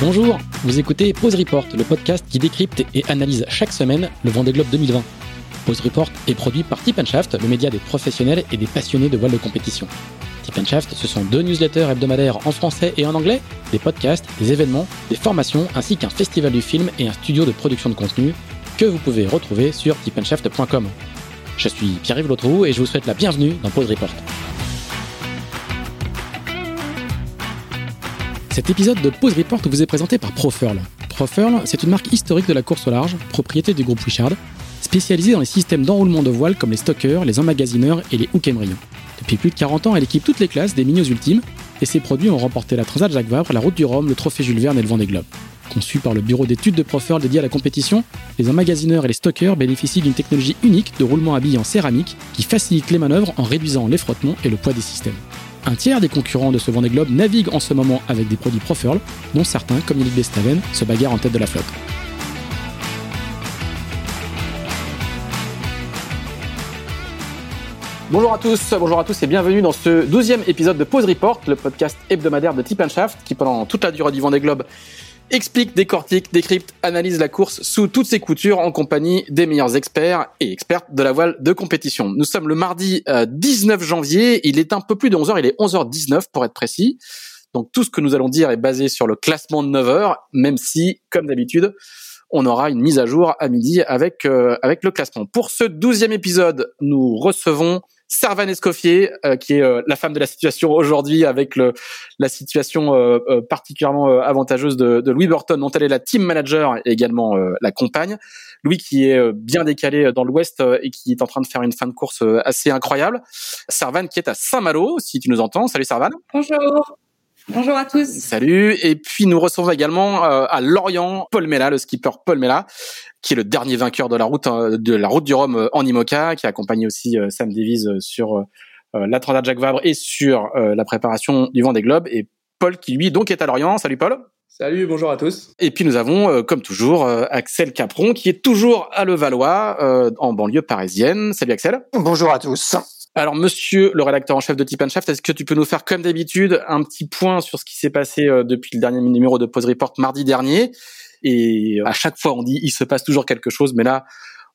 Bonjour, vous écoutez Pause Report, le podcast qui décrypte et analyse chaque semaine le Vendée Globe 2020. Pause Report est produit par Tip Shaft, le média des professionnels et des passionnés de voile de compétition. Tip ce sont deux newsletters hebdomadaires en français et en anglais, des podcasts, des événements, des formations, ainsi qu'un festival du film et un studio de production de contenu que vous pouvez retrouver sur tipandshaft.com. Je suis Pierre-Yves et je vous souhaite la bienvenue dans Pause Report. Cet épisode de Pause Report vous est présenté par Profurl. Profurl, c'est une marque historique de la course au large, propriété du groupe Richard, spécialisée dans les systèmes d'enroulement de voile comme les stockers, les emmagasineurs et les hook. Depuis plus de 40 ans, elle équipe toutes les classes des Minios Ultimes, et ses produits ont remporté la Transat Jacques Vabre, la Route du Rhum, le Trophée Jules Verne et le Vendée Globe. Conçus par le bureau d'études de Profurl dédié à la compétition, les emmagasineurs et les stockers bénéficient d'une technologie unique de roulement à billes en céramique qui facilite les manœuvres en réduisant les frottements et le poids des systèmes. Un tiers des concurrents de ce Vendée Globe naviguent en ce moment avec des produits Profurl, dont certains, comme Yannick Bestaven, se bagarrent en tête de la flotte. Bonjour à tous, bonjour à tous et bienvenue dans ce douzième épisode de Pause Report, le podcast hebdomadaire de Tip Shaft qui pendant toute la durée du Vendée Globe explique, décortique, décrypte, analyse la course sous toutes ses coutures en compagnie des meilleurs experts et expertes de la voile de compétition. Nous sommes le mardi 19 euh, janvier, il est un peu plus de 11h, il est 11h19 pour être précis. Donc tout ce que nous allons dire est basé sur le classement de 9 h même si, comme d'habitude, on aura une mise à jour à midi avec, euh, avec le classement. Pour ce douzième épisode, nous recevons Servan Escoffier, euh, qui est euh, la femme de la situation aujourd'hui avec le, la situation euh, particulièrement avantageuse de, de, Louis Burton, dont elle est la team manager et également la compagne. Louis qui est bien décalé dans l'Ouest et qui est en train de faire une fin de course assez incroyable. Servan qui est à Saint-Malo, si tu nous entends. Salut Servan. Bonjour. Bonjour à tous. Salut. Et puis nous recevons également à Lorient Paul Mella, le skipper Paul Mella, qui est le dernier vainqueur de la route euh, de la route du Rhum euh, en IMOCA, qui a accompagné aussi euh, Sam Davies sur la Transat Jacques Vabre et sur la préparation du Vent des Globes. Et Paul qui lui donc est à Lorient. Salut Paul. Salut, bonjour à tous. Et puis nous avons, comme toujours, Axel Capron qui est toujours à Levallois, en banlieue parisienne. Salut Axel. Bonjour à tous. Alors, monsieur le rédacteur en chef de Tip Shaft, est-ce que tu peux nous faire, comme d'habitude, un petit point sur ce qui s'est passé depuis le dernier numéro de Pause Report mardi dernier? Et à chaque fois, on dit il se passe toujours quelque chose, mais là,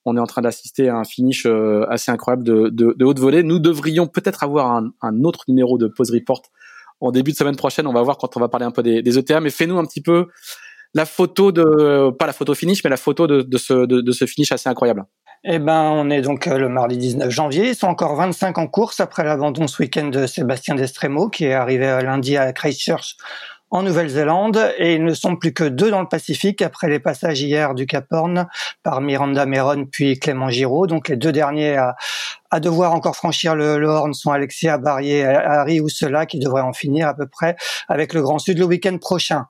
on est en train d'assister à un finish euh, assez incroyable de, de, de haute volée. Nous devrions peut-être avoir un, un, autre numéro de pause report en début de semaine prochaine. On va voir quand on va parler un peu des, des ETA, mais fais-nous un petit peu la photo de, pas la photo finish, mais la photo de, de ce, de, ce finish assez incroyable. Eh ben, on est donc euh, le mardi 19 janvier. Ils sont encore 25 en course après l'abandon ce week-end de Sébastien Destremo, qui est arrivé lundi à Christchurch en Nouvelle-Zélande et ils ne sont plus que deux dans le Pacifique après les passages hier du Cap Horn par Miranda Meron puis Clément Giraud. Donc les deux derniers à, à devoir encore franchir le, le Horn sont Alexia Barrier, Harry Oussela qui devraient en finir à peu près avec le Grand Sud le week-end prochain.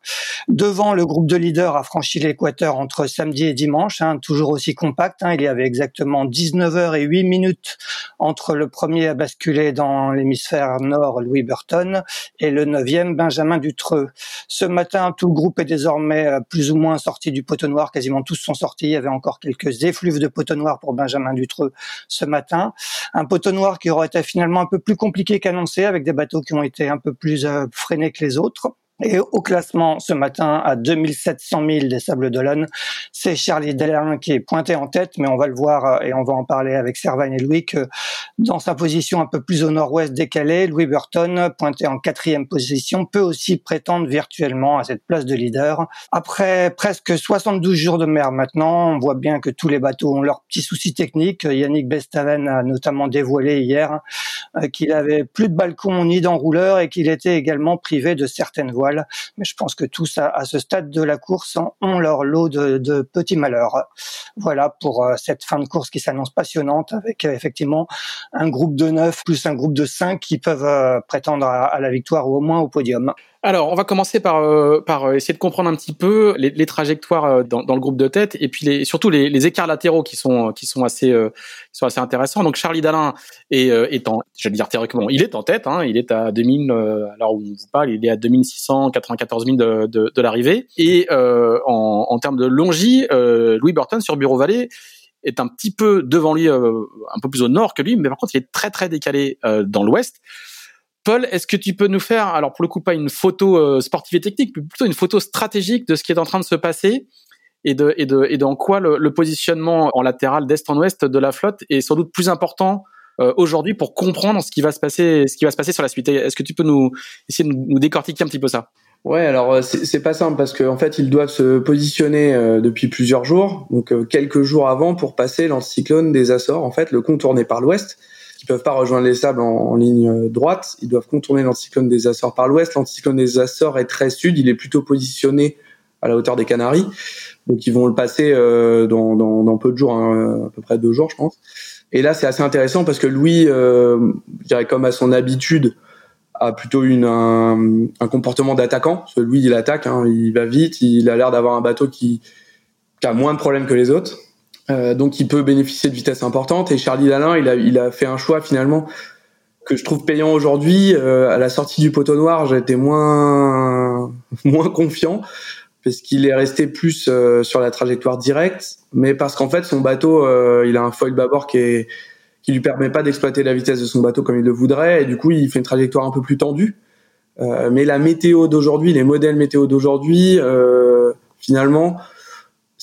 Devant, le groupe de leaders a franchi l'équateur entre samedi et dimanche, hein, toujours aussi compact. Hein, il y avait exactement 19 heures et 8 minutes entre le premier à basculer dans l'hémisphère nord, Louis Burton, et le neuvième, Benjamin Dutreux. Ce matin, tout le groupe est désormais euh, plus ou moins sorti du poteau noir. Quasiment tous sont sortis. Il y avait encore quelques effluves de poteau noir pour Benjamin Dutreux ce matin un poteau noir qui aurait été finalement un peu plus compliqué qu'annoncé, avec des bateaux qui ont été un peu plus euh, freinés que les autres. Et au classement ce matin à 2700 000 des Sables d'Olonne, c'est Charlie Delin qui est pointé en tête, mais on va le voir euh, et on va en parler avec Servan et Louis que dans sa position un peu plus au nord-ouest décalée, Louis Burton, pointé en quatrième position, peut aussi prétendre virtuellement à cette place de leader. Après presque 72 jours de mer maintenant, on voit bien que tous les bateaux ont leurs petits soucis techniques. Yannick Bestaven a notamment dévoilé hier euh, qu'il avait plus de balcon ni d'enrouleur et qu'il était également privé de certaines voies mais je pense que tous, à, ce stade de la course, ont leur lot de, petits malheurs. Voilà pour euh, cette fin de course qui s'annonce passionnante avec euh, effectivement un groupe de neuf plus un groupe de cinq qui peuvent euh, prétendre à la victoire ou au moins au podium. Alors, on va commencer par, euh, par essayer de comprendre un petit peu les, les trajectoires euh, dans, dans, le groupe de tête et puis les, surtout les, les, écarts latéraux qui sont qui sont assez euh, qui sont assez intéressants. Donc Charlie Dalin est, est en, je dire théoriquement, il est en tête. Hein, il est à 2000 alors où on vous parle, il est à 2694 000 de, de, de l'arrivée. Et en, en termes de longi, Louis Burton sur Bureau Vallée est un petit peu devant lui, un peu plus au nord que lui, mais par contre il est très très décalé dans l'ouest. Paul, est-ce que tu peux nous faire, alors pour le coup pas une photo sportive et technique, mais plutôt une photo stratégique de ce qui est en train de se passer et de et de et quoi le, positionnement en latéral d'est en ouest de la flotte est sans doute plus important euh, aujourd'hui pour comprendre ce qui va se passer, ce qui va se passer sur la suite. Est-ce que tu peux nous essayer de nous, décortiquer un petit peu ça? Ouais, alors euh, c'est pas simple parce qu'en en fait ils doivent se positionner euh, depuis plusieurs jours, donc quelques jours avant pour passer l'anticyclone des Açores, en fait le contourner par l'ouest. Ils peuvent pas rejoindre les sables en, ligne droite, ils doivent contourner l'anticyclone des Açores par l'ouest. L'anticyclone des Açores est très sud, il est plutôt positionné à la hauteur des Canaries, donc ils vont le passer dans, dans, peu de jours, hein, à peu près deux jours je pense. Et là, c'est assez intéressant parce que Louis, euh, comme à son habitude, a plutôt un, comportement d'attaquant. Louis, il attaque, hein, il va vite, il a l'air d'avoir un bateau qui, qui, a moins de problèmes que les autres. Euh, donc, il peut bénéficier de vitesse importante. Et Charlie Lalin, il a, il a fait un choix finalement que je trouve payant aujourd'hui. Euh, à la sortie du poteau noir, j'étais moins moins confiant parce qu'il est resté plus euh, sur la trajectoire directe, mais parce qu'en fait son bateau, euh, il a un foil bâbord qui est qui lui permet pas d'exploiter la vitesse de son bateau comme il le voudrait, et du coup il fait une trajectoire un peu plus tendue. Euh, mais la météo d'aujourd'hui, les modèles météo d'aujourd'hui, finalement,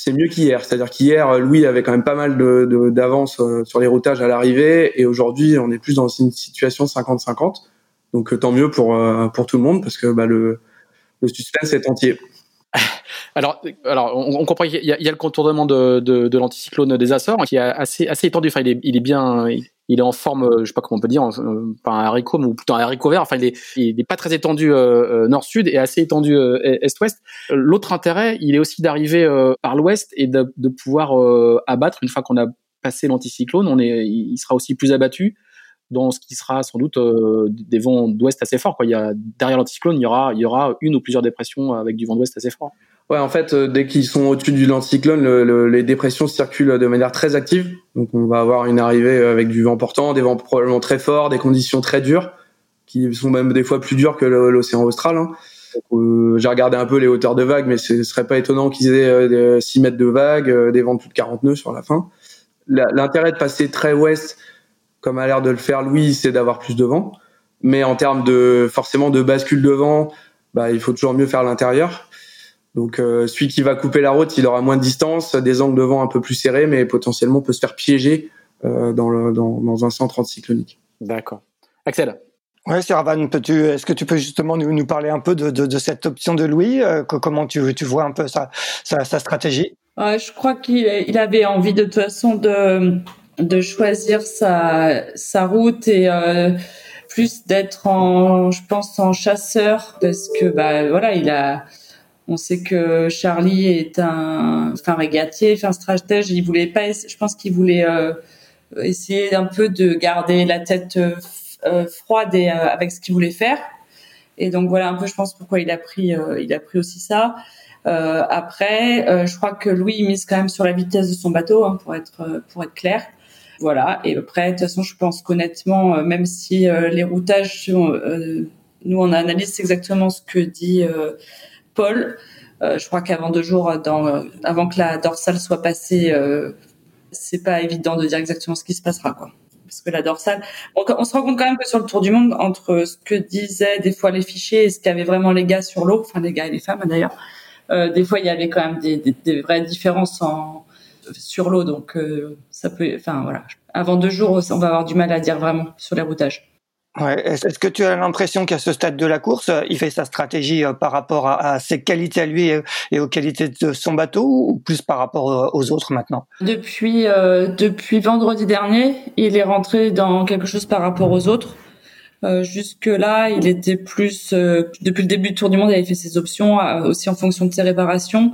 c'est mieux qu'hier. C'est-à-dire qu'hier, Louis avait quand même pas mal d'avance de, sur les routages à l'arrivée, et aujourd'hui, on est plus dans une situation 50-50. Donc tant mieux pour pour tout le monde parce que bah, le le suspense est entier. Alors, alors, on, comprend qu'il y, a le contournement de, de, de l'anticyclone des Açores qui est assez, assez étendu. Enfin, il est, il est bien, il est en forme, je sais pas comment on peut dire, euh, pas un haricot, mais plutôt un haricot vert. Enfin, il est, il est pas très étendu euh, euh, nord-sud et assez étendu est-ouest. L'autre intérêt, il est aussi d'arriver par l'ouest et de, de pouvoir abattre une fois qu'on a passé l'anticyclone. On est, il sera aussi plus abattu dans ce qui sera sans doute euh, des vents d'ouest assez forts. Quoi. Il y a, derrière l'anticyclone, il y aura, une ou plusieurs dépressions avec du vent d'ouest assez fort. Ouais, en fait, euh, dès qu'ils sont au-dessus du l'anticyclone, le, les dépressions circulent de manière très active. Donc, on va avoir une arrivée avec du vent portant, des vents probablement très forts, des conditions très dures, qui sont même des fois plus dures que l'océan austral. Hein. Euh, j'ai regardé un peu les hauteurs de vagues, mais ce serait pas étonnant qu'ils aient 6 mètres de vagues, des vents de plus de 40 nœuds sur la fin. L'intérêt de passer très ouest comme a l'air de le faire Louis, c'est d'avoir plus de vent. Mais en termes de forcément de bascule de vent, bah, il faut toujours mieux faire l'intérieur. Donc euh, celui qui va couper la route, il aura moins de distance, des angles de vent un peu plus serrés, mais potentiellement peut se faire piéger euh, dans, le, dans, dans un centre anticyclonique. D'accord. Axel? Ouais, Seravan, peux-tu, est-ce que tu peux justement nous, nous parler un peu de, de, de cette option de Louis euh, Comment tu, tu vois un peu sa, sa, sa stratégie? Je crois qu'il il avait envie de toute façon de, de choisir sa, sa route et euh, plus d'être en, je pense, en chasseur parce que bah voilà, il a, on sait que Charlie est un, enfin régatier, enfin stratège. Il voulait pas, je pense qu'il voulait euh, essayer un peu de garder la tête euh, froide et avec ce qu'il voulait faire. Et donc voilà un peu, je pense pourquoi il a pris, il a pris aussi ça. après, je crois que Louis il mise quand même sur la vitesse de son bateau hein, pour être pour être clair. Voilà. Et après, de toute façon, je pense qu'honnêtement, euh, même si euh, les routages, euh, nous on analyse exactement ce que dit Paul. je crois qu'avant deux jours, avant que la dorsale soit passée, c'est pas évident de dire exactement ce qui se passera, quoi parce que la dorsale. On, se rend compte quand même que sur le tour du monde, entre ce que disaient des fois les fichiers et ce qu'avaient vraiment les gars sur l'eau, enfin les gars et les femmes d'ailleurs, des fois il y avait quand même des, des, des vraies différences en, sur l'eau. Donc euh, ça peut, enfin voilà. Avant deux jours, on va avoir du mal à dire vraiment sur les routages. Ouais. Est-ce que tu as l'impression qu'à ce stade de la course, il fait sa stratégie euh, par rapport à, ses qualités à lui et, aux qualités de son bateau ou plus par rapport euh, aux autres maintenant? Depuis depuis vendredi dernier, il est rentré dans quelque chose par rapport aux autres. jusque là, il était plus depuis le début du Tour du Monde, il avait fait ses options aussi en fonction de ses réparations.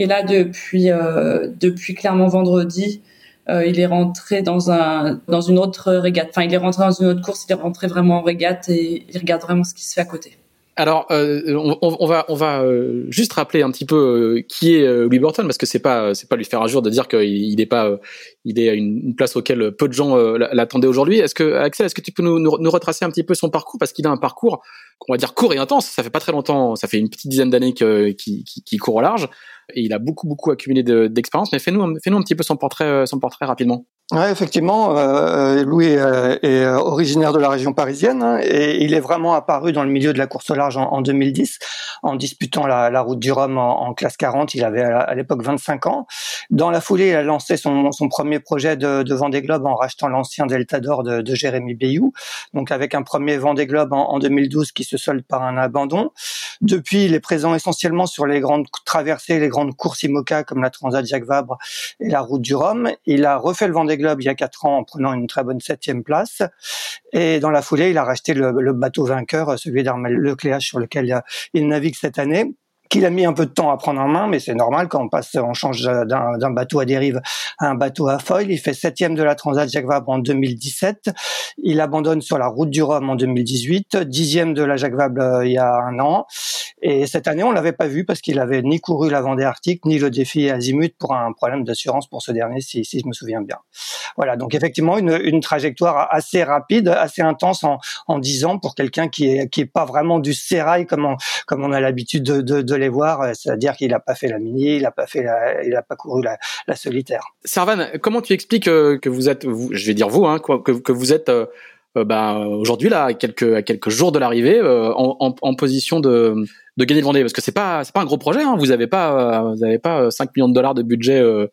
Et là, depuis euh, depuis clairement vendredi, euh, il est rentré dans un dans une autre régate. Enfin, il est rentré dans une autre course. Il est rentré vraiment en régate et il regarde vraiment ce qui se fait à côté. Alors, euh, on, on, va on va euh, juste rappeler un petit peu euh, qui est Louis Burton parce que c'est pas c'est pas lui faire un jour de dire qu'il il est pas il est à une, place auquel peu de gens l'attendaient aujourd'hui. Est-ce que Axel, est-ce que tu peux nous, nous, retracer un petit peu son parcours? Parce qu'il a un parcours qu'on va dire court et intense. Ça fait pas très longtemps, ça fait une petite dizaine d'années qu'il qui, qui court au large et il a beaucoup beaucoup accumulé d'expérience. mais fais-nous fais-nous un petit peu son portrait son portrait rapidement. Ouais, effectivement, euh, Louis est, est, originaire de la région parisienne hein, et il est vraiment apparu dans le milieu de la course au large en, en 2010 en disputant la, la route du Rhum en, en, classe 40. Il avait à l'époque 25 ans. Dans la foulée, il a lancé son, son premier projet de, de Vendée Globe en rachetant l'ancien Delta d'Or de, de, Jérémy Bayou. Donc avec un premier Vendée Globe en, en 2012 qui se solde par un abandon. Depuis, il est présent essentiellement sur les grandes traversées, les grandes courses IMOCA comme la Transat Jacques Vabre et la route du Rhum. Il a refait le Vendée Il y a quatre ans en prenant une très bonne septième place. Et dans la foulée, il a racheté le, bateau vainqueur, celui d'Armel Lecléache sur lequel il navigue cette année qu'il a mis un peu de temps à prendre en main, mais c'est normal quand on passe, on change d'un bateau à dérive à un bateau à foil. Il fait septième de la Transat Jacques Vabre en 2017. Il abandonne sur la route du Rhum en 2018, dixième de la Jacques Vabre euh, il y a un an. Et cette année, on l'avait pas vu parce qu'il avait ni couru la Vendée Arctique ni le défi Azimut pour un problème d'assurance pour ce dernier, si, si je me souviens bien. Voilà, donc effectivement une, une trajectoire assez rapide, assez intense en, en 10 ans pour quelqu'un qui est qui est pas vraiment du sérail comme on, comme on a l'habitude de, de, de les voir, euh, c'est-à-dire qu'il n'a pas fait la mini, il n'a pas fait, il a pas couru la, la solitaire. Servan, comment tu expliques euh, que vous êtes, je vais dire vous, hein, que, que vous êtes euh, bah, aujourd'hui là, à quelques à quelques jours de l'arrivée, euh, en, en, position de de gagner le Vendée, parce que c'est pas c'est pas un gros projet, hein, vous avez pas vous avez pas 5 millions de dollars de budget euh,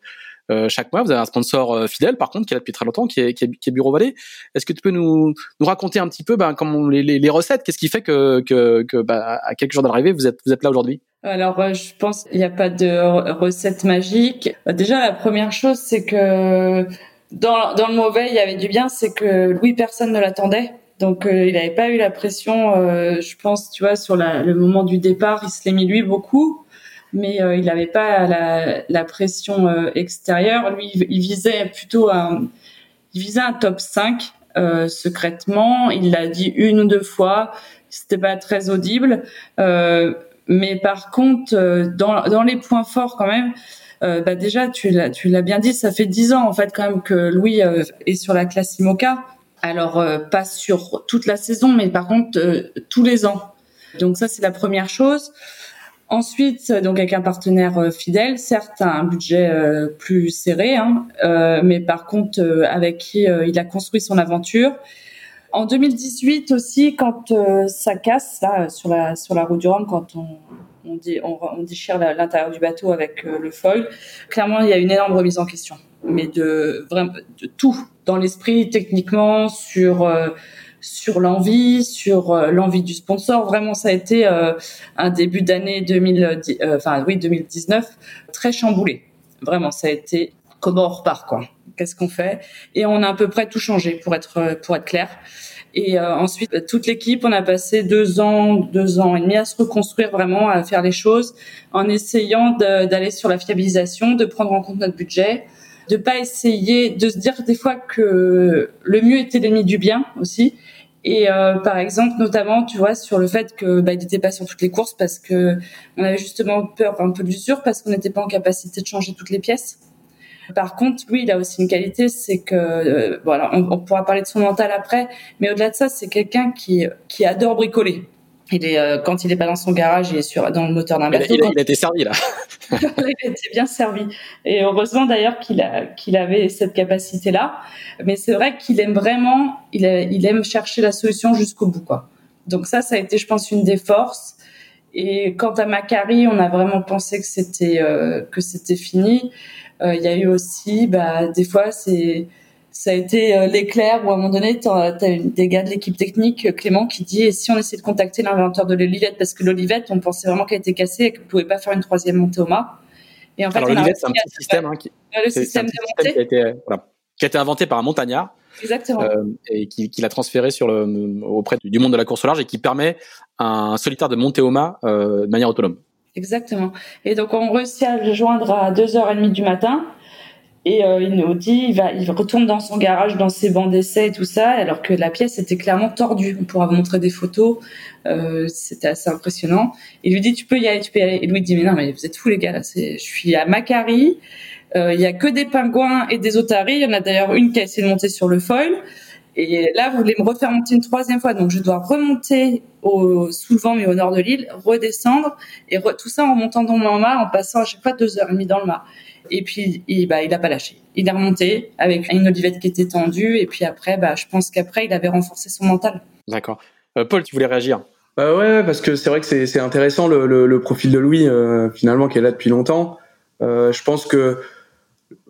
chaque mois. Vous avez un sponsor euh, fidèle, par contre, qui est là depuis très longtemps, qui est, qui est, qui est Bureau Vallée. Est-ce que tu peux nous, nous raconter un petit peu ben, comment les, les, les recettes Qu'est-ce qui fait que, que, que ben, à quelques jours d'arrivée, vous êtes, vous êtes là aujourd'hui? Alors, euh, je pense qu'il n'y a pas de recette magique. Déjà, la première chose, c'est que dans, dans le mauvais, il y avait du bien, c'est que Louis, personne ne l'attendait. Donc, il n'avait pas eu la pression, je pense, tu vois, sur la, le moment du départ, il se l'est mis lui beaucoup mais euh, il n'avait pas la, la pression euh, extérieure. Lui, il visait plutôt un, il visait un top 5 euh, secrètement. Il l'a dit une ou deux fois. C'était pas très audible, mais par contre, dans, dans les points forts quand même. bah déjà, tu l'as, tu l'as bien dit, ça fait dix ans en fait quand même que Louis est sur la classe IMOCA. Alors pas sur toute la saison, mais par contre tous les ans. Donc ça c'est la première chose. Ensuite, donc avec un partenaire euh, fidèle, certes un budget euh, plus serré, hein, euh, mais par contre avec qui il a construit son aventure. En 2018 aussi, quand ça casse là sur la sur la route du Rhum, quand on on, dit, on, on déchire l'intérieur du bateau avec le foil, clairement il y a une énorme remise en question, mais de vraiment de tout dans l'esprit, techniquement, sur sur l'envie, sur euh, l'envie du sponsor. Vraiment, ça a été euh, un début d'année 2000, euh, oui 2019 très chamboulé. Vraiment, ça a été comment on repart quoi. Qu'est-ce qu'on fait? Et on a à peu près tout changé pour être pour être clair. Et ensuite, toute l'équipe, on a passé deux ans, deux ans et demi à se reconstruire vraiment, à faire les choses, en essayant d'aller sur la fiabilisation, de prendre en compte notre budget, de pas essayer de se dire des fois que le mieux était l'ennemi du bien aussi. Et euh, par exemple, notamment, tu vois, sur le fait que bah, il n'était pas sur toutes les courses parce que on avait justement peur un peu d'usure parce qu'on n'était pas en capacité de changer toutes les pièces. Par contre, lui, il a aussi une qualité, c'est que euh, voilà, on, on, pourra parler de son mental après, mais au-delà de ça, c'est quelqu'un qui qui adore bricoler. Il est euh, quand il est pas dans son garage, il est sur dans le moteur d'un bateau. Il, a, il a été servi là. il a été bien servi. Et heureusement d'ailleurs qu'il avait cette capacité là. Mais c'est vrai qu'il aime vraiment, il, a, il aime chercher la solution jusqu'au bout quoi. Donc ça, ça a été, je pense, une des forces. Et quant à Macari, on a vraiment pensé que c'était euh, que c'était fini. Euh, il y a eu aussi, bah, des fois, c'est ça a été euh, l'éclair où à un moment donné, tu as, des gars de l'équipe technique, euh, Clément, qui dit et si on essaie de contacter l'inventeur de l'olivette? Parce que l'olivette, on pensait vraiment qu'elle était cassée et qu'on pouvait pas faire une troisième montée au mât. Et en fait, Alors l'olivette, c'est un petit système hein, qui, le système montée qui a, été, voilà, qui a été inventé par un montagnard. Exactement. Euh, et qui, qui l'a transféré sur le, auprès du monde de la course au large et qui permet à un solitaire de monter au mât euh, de manière autonome. Exactement. Et donc on réussit à le joindre à 2h30 du matin. Et euh, il nous dit, il va, il retourne dans son garage, dans ses bancs d'essai et tout ça, alors que la pièce était clairement tordue. On pourra vous montrer des photos. Euh, c'était assez impressionnant. Il lui dit, tu peux y aller, tu peux y aller. Et lui dit, mais non, mais vous êtes fous les gars je suis à Macari. Euh, il y a que des pingouins et des otaries. Il y en a d'ailleurs une qui a essayé de monter sur le foil. Et là, vous voulez me refaire monter une troisième fois, donc je dois remonter au sous le vent mais au nord de l'île, redescendre et tout ça en montant dans mon mât, en passant à chaque fois deux heures et demie dans le mât. Et puis, il, bah, il a pas lâché. Il est remonté avec une olivette qui était tendue. Et puis après, bah, je pense qu'après, il avait renforcé son mental. D'accord. Euh, Paul, tu voulais réagir? Bah ouais, parce que c'est vrai que c'est intéressant le, le, profil de Louis, euh, finalement, qui est là depuis longtemps. Euh, je pense que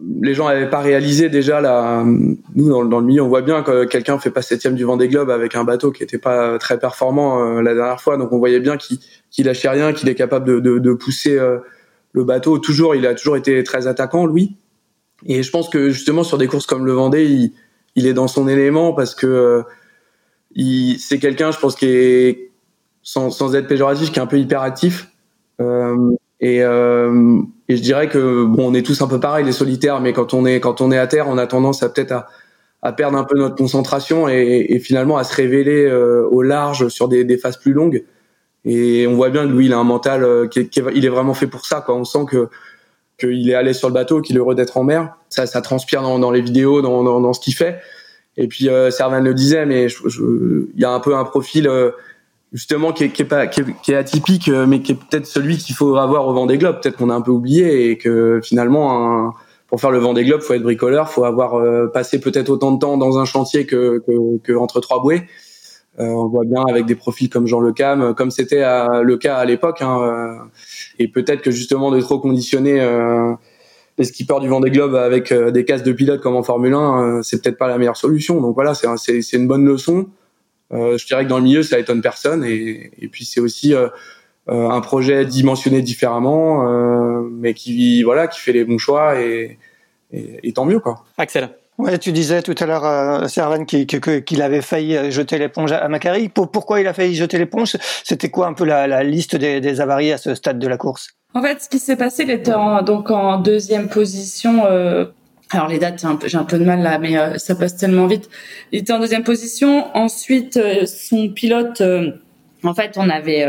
les gens n'avaient pas réalisé déjà la nous dans, dans, le milieu on voit bien que quelqu'un fait pas septième du Vendée Globe avec un bateau qui était pas très performant euh, la dernière fois. Donc on voyait bien qu'il qu'il lâchait rien qu'il est capable de, de, de pousser euh, le bateau. Toujours il a toujours été très attaquant lui. Et je pense que justement sur des courses comme le Vendée il, il est dans son élément parce que euh, c'est quelqu'un je pense qui est sans, sans être péjoratif qui est un peu hyperactif et et je dirais que bon, on est tous un peu pareil, les solitaires, mais quand on est quand on est à terre, on a tendance à peut-être à, à perdre un peu notre concentration et, et finalement à se révéler euh, au large sur des, des, phases plus longues. Et on voit bien que lui, il a un mental euh, qui, est, qui est, il est vraiment fait pour ça. Quoi. On sent que qu'il est l'aise sur le bateau, qu'il est heureux d'être en mer. Ça, ça transpire dans, dans les vidéos, dans, dans, dans ce qu'il fait. Et puis euh, Servan le disait, mais il y a un peu un profil euh, justement qui est, qui est pas qui est, atypique euh, mais qui est peut-être celui qu'il faut avoir au Vendée Globe. Peut-être qu'on a un peu oublié et que finalement un, pour faire le Vendée Globe faut être bricoleur faut avoir euh, passé peut-être autant de temps dans un chantier que, que, que entre trois bouées. Euh, on voit bien avec des profils comme Jean Le Cam comme c'était le cas à l'époque hein, euh, et peut-être que justement de trop conditionner les skippers du Vendée Globe avec des cases de pilote comme en Formule 1 c'est peut-être pas la meilleure solution. Donc voilà c'est c'est une bonne leçon. euh, je dirais que dans le milieu, ça étonne personne. Et, et puis c'est aussi euh, euh, un projet dimensionné différemment, mais qui voilà, qui fait les bons choix et, et, et tant mieux quoi. Axel. Ouais, tu disais tout à l'heure, euh, Servan, qu'il avait failli jeter l'éponge à Macari. Pourquoi il a failli jeter l'éponge? C'était quoi un peu la, la liste des, des, avaries à ce stade de la course? En fait, ce qui s'est passé, il était en, donc en deuxième position euh, alors les dates, j'ai un, peu de mal là, mais euh, ça passe tellement vite. Il était en deuxième position. Ensuite, euh, son pilote, euh, en fait, on avait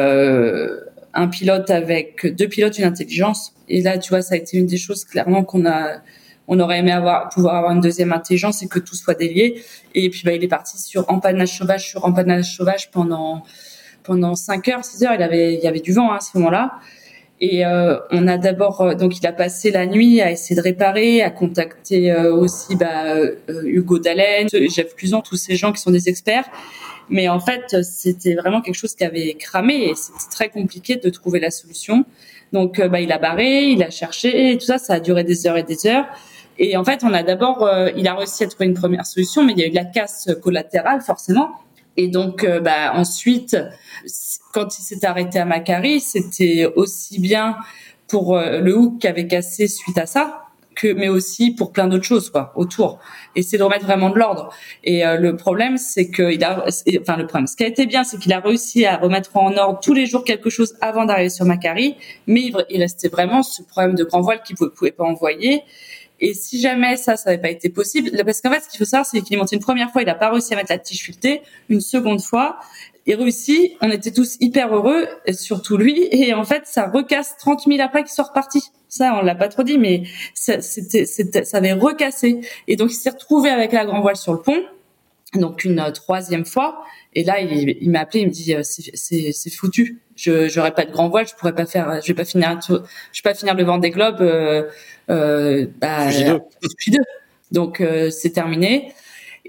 un pilote avec deux pilotes, une intelligence. Et là, tu vois, ça a été une des choses clairement qu'on a, on aurait aimé avoir, pouvoir avoir une deuxième intelligence et que tout soit délié. Et puis, bah, il est parti sur empannage sauvage sur empannage sauvage pendant pendant 5 heures, 6 heures. Il avait, il y avait du vent hein, à ce moment-là. Et euh, on a d'abord, euh, donc il a passé la nuit à essayer de réparer, à contacter euh, aussi bah, Hugo Dallen, Jeff Cluson, tous ces gens qui sont des experts. Mais en fait, c'était vraiment quelque chose qui avait cramé et c'était très compliqué de trouver la solution. Donc, bah, il a barré, il a cherché, et tout ça, ça a duré des heures et des heures. Et en fait, on a d'abord, il a réussi à trouver une première solution, mais il y a eu de la casse collatérale forcément. Et donc, euh, bah, ensuite, quand il s'est arrêté à Macari, c'était aussi bien pour euh, le hook qui avait cassé suite à ça, que, mais aussi pour plein d'autres choses quoi autour. Et c'est de remettre vraiment de l'ordre. Et euh, le problème, c'est que il a, enfin le problème, ce qui a été bien, c'est qu'il a réussi à remettre en ordre tous les jours quelque chose avant d'arriver sur Macari, mais il, restait vraiment ce problème de grand voile qu'il ne pouvait pas envoyer. Et si jamais ça, ça n'avait pas été possible, parce qu'en fait, ce qu'il faut savoir, c'est qu'il est monté une première fois, il n'a pas réussi à mettre la tige filetée, une seconde fois, il réussit, on était tous hyper heureux, surtout lui, et en fait, ça recasse 30 000 après qu'il soit reparti. Ça, on l'a pas trop dit, mais ça, c'était, ça avait recassé. Et donc, il s'est retrouvé avec la grand voile sur le pont, donc une euh, troisième fois, et là, il, il m'a appelé, il me dit, euh, c'est foutu je j'aurais pas de grand voile, je pourrais pas faire, je vais pas finir, je vais pas finir le Vendée Globe. Euh, euh, bah, deux. Donc euh, c'est terminé.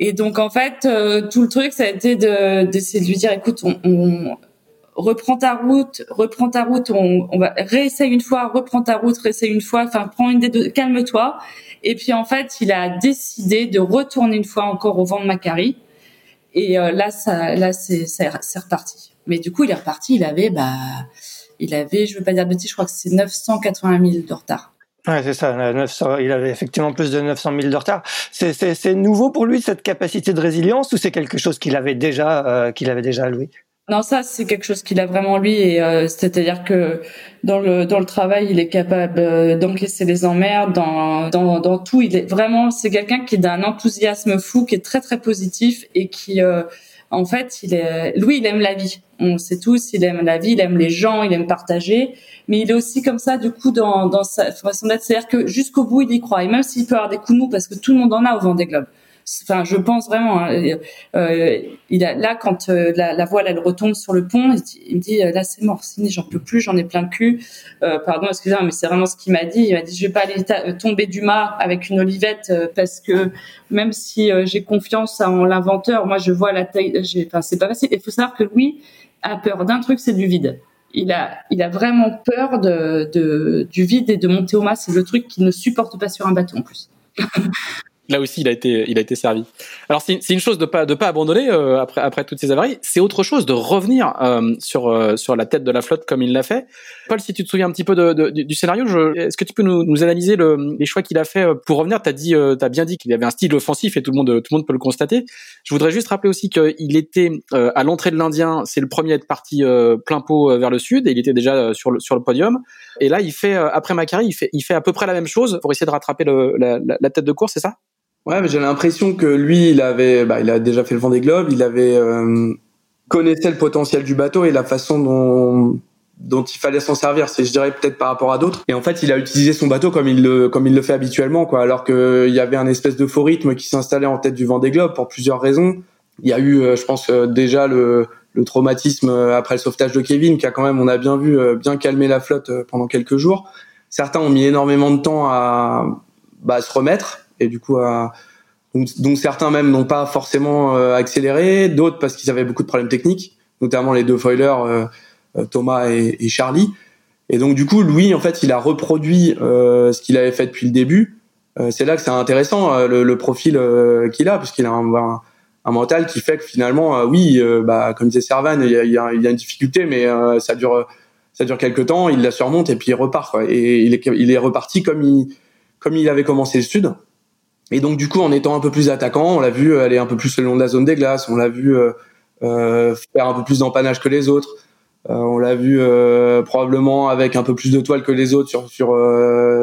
Et donc en fait, euh, tout le truc, ça a été de d'essayer de lui dire, écoute, on, on ta route, reprends ta route, on, on va réessaye une fois, reprends ta route, réessaye une fois, enfin prends une des calme-toi. Et puis en fait, il a décidé de retourner une fois encore au vent de Macari. Et euh, là, ça, là, c'est, c'est reparti. Mais du coup, il est reparti, il avait, bah, il avait, je veux pas dire de bêtises, je crois que c'est 980 000 de retard. Ouais, c'est ça. 900, il avait effectivement plus de 900 000 de retard. C'est, nouveau pour lui cette capacité de résilience ou c'est quelque chose qu'il avait déjà, euh, qu'il avait déjà lui non, ça c'est quelque chose qu'il a vraiment lui et euh, c'est-à-dire que dans le dans le travail, il est capable euh, d'encaisser les emmerdes, dans, dans dans tout, il est vraiment c'est quelqu'un qui est d'un enthousiasme fou, qui est très très positif et qui euh, en fait, il est, lui, il aime la vie. On sait tous, il aime la vie, il aime les gens, il aime partager. Mais il est aussi comme ça, du coup, dans, dans sa façon d'être. C'est-à-dire que jusqu'au bout, il y croit. Et même s'il peut avoir des coups de mou, parce que tout le monde en a au vent des globes. Enfin, je pense vraiment. Hein, euh, il a, là, quand euh, la, la, voile elle retombe sur le pont, il, me dit là c'est mort, j'en peux plus, j'en ai plein le cul. Euh, pardon, excusez-moi, mais c'est vraiment ce qu'il m'a dit. Il m'a dit je vais pas aller tomber du mât avec une olivette parce que même si j'ai confiance en l'inventeur, moi je vois la taille. Enfin, c'est pas facile. Il faut savoir que Louis a peur d'un truc, c'est du vide il a, il a vraiment peur de, de, du vide et de monter au mât. C'est le truc qu'il ne supporte pas sur un bateau en plus. là aussi, il a été, il a été servi. Alors c'est une chose de pas de pas abandonner euh, après après toutes ces avaries. C'est autre chose de revenir euh, sur euh, sur la tête de la flotte comme il l'a fait. Paul, si tu te souviens un petit peu de, du scénario, est-ce que tu peux nous, nous analyser le, les choix qu'il a fait pour revenir? T'as dit, t'as bien dit qu'il avait un style offensif et tout le monde tout le monde peut le constater. Je voudrais juste rappeler aussi qu'il était à l'entrée de l'Indien. C'est le premier à être parti plein pot vers le sud et il était déjà sur le sur le podium. Et là, il fait après Macari, il fait il fait à peu près la même chose pour essayer de rattraper le, la, la tête de course, c'est ça? Ouais, mais j'ai l'impression que lui, il avait, bah, il a déjà fait le Vendée Globe, il avait euh, connaissait le potentiel du bateau et la façon dont dont il fallait s'en servir, c'est je dirais peut-être par rapport à d'autres. Et en fait, il a utilisé son bateau comme il le comme il le fait habituellement, quoi. Alors que il y avait un espèce de faux rythme qui s'installait en tête du Vendée Globe pour plusieurs raisons. Il y a eu, euh, je pense, euh, déjà le le traumatisme euh, après le sauvetage de Kevin, qui a quand même, on a bien vu, bien calmé la flotte pendant quelques jours. Certains ont mis énormément de temps à, bah, se remettre et du coup donc, certains même n'ont pas forcément euh, accéléré, d'autres parce qu'ils avaient beaucoup de problèmes techniques, notamment les deux foilers euh, euh, Thomas et, Charlie. Et donc du coup, Louis en fait, il a reproduit ce qu'il avait fait depuis le début. c'est là que c'est intéressant le, profil qu'il a, puisqu'il a un, mental qui fait que finalement, oui, bah, comme disait Servan, il y a, une difficulté, mais ça dure ça dure quelques temps, il la surmonte et puis il repart. Et il est, il est reparti comme il comme il avait commencé le sud. Et donc du coup, en étant un peu plus attaquant, on l'a vu aller un peu plus le long de la zone des glaces, on l'a vu euh, euh faire un peu plus d'empannage que les autres, euh, on l'a vu euh, probablement avec un peu plus de toile que les autres sur, sur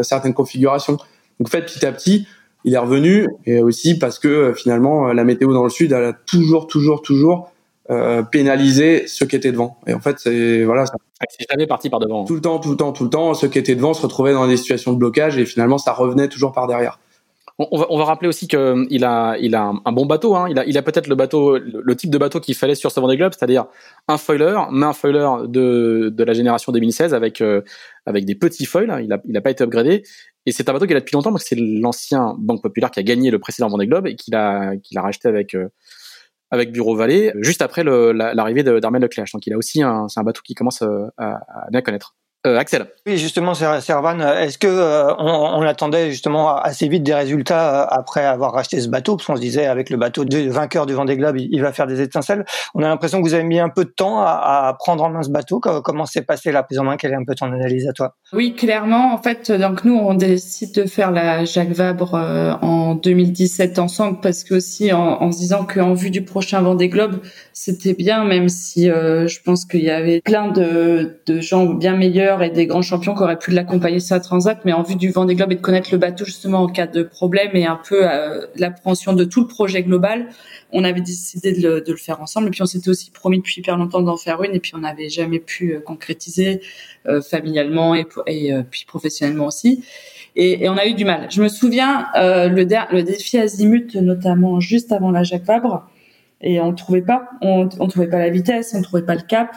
certaines configurations. Donc en fait, petit à petit, il est revenu, et aussi parce que finalement, la météo dans le sud, elle a toujours, toujours, toujours pénalisé ceux qui étaient devant. Et en fait, c'est voilà. C'est jamais parti par devant. Tout le temps, tout le temps, tout le temps, ceux qui étaient devant se retrouvaient dans des situations de blocage, et finalement, ça revenait toujours par derrière. On va, on va rappeler aussi qu'il euh, a, il a un, bon bateau. Hein. Il a, il a peut-être le bateau, le, type de bateau qu'il fallait sur ce Vendée Globe, c'est-à-dire un foiler, mais un foiler de, de la génération 2016 avec euh, avec des petits foils. Hein. Il a, il a pas été upgradé. Et c'est un bateau qu'il a depuis longtemps parce que c'est l'ancien Banque Populaire qui a gagné le précédent Vendée Globe et qu'il a, a racheté avec euh, avec Bureau Vallée juste après l'arrivée d'Armel Leclerc. Donc il a aussi un, c'est un bateau qui commence à, à bien connaître. Euh, Axel. Oui, justement, Servan, est-ce que euh, on, attendait justement assez vite des résultats euh, après avoir racheté ce bateau, parce qu'on se disait avec le bateau de vainqueur du Vendée Globe, il, va faire des étincelles. On a l'impression que vous avez mis un peu de temps à, prendre en main ce bateau. Comment s'est passé la prise en main? Quelle est un peu ton analyse à toi? Oui, clairement. En fait, donc nous, on décide de faire la Jacques Vabre en 2017 ensemble, parce que aussi en, se disant qu'en vue du prochain Vendée Globe, c'était bien, même si je pense qu'il y avait plein de, de gens bien meilleurs et des grands champions qui auraient pu l'accompagner sur la transat, mais en vue du Vendée Globe et de connaître le bateau justement en cas de problème et un peu euh, l'appréhension de tout le projet global, on avait décidé de le, faire ensemble. Et puis on s'était aussi promis depuis hyper longtemps d'en faire une, et puis on n'avait jamais pu euh, concrétiser euh, familialement et, puis professionnellement aussi. Et, on a eu du mal. Je me souviens le, le défi Azimut, notamment juste avant la Jacques Vabre, et on ne trouvait pas, on, trouvait pas la vitesse, on trouvait pas le cap.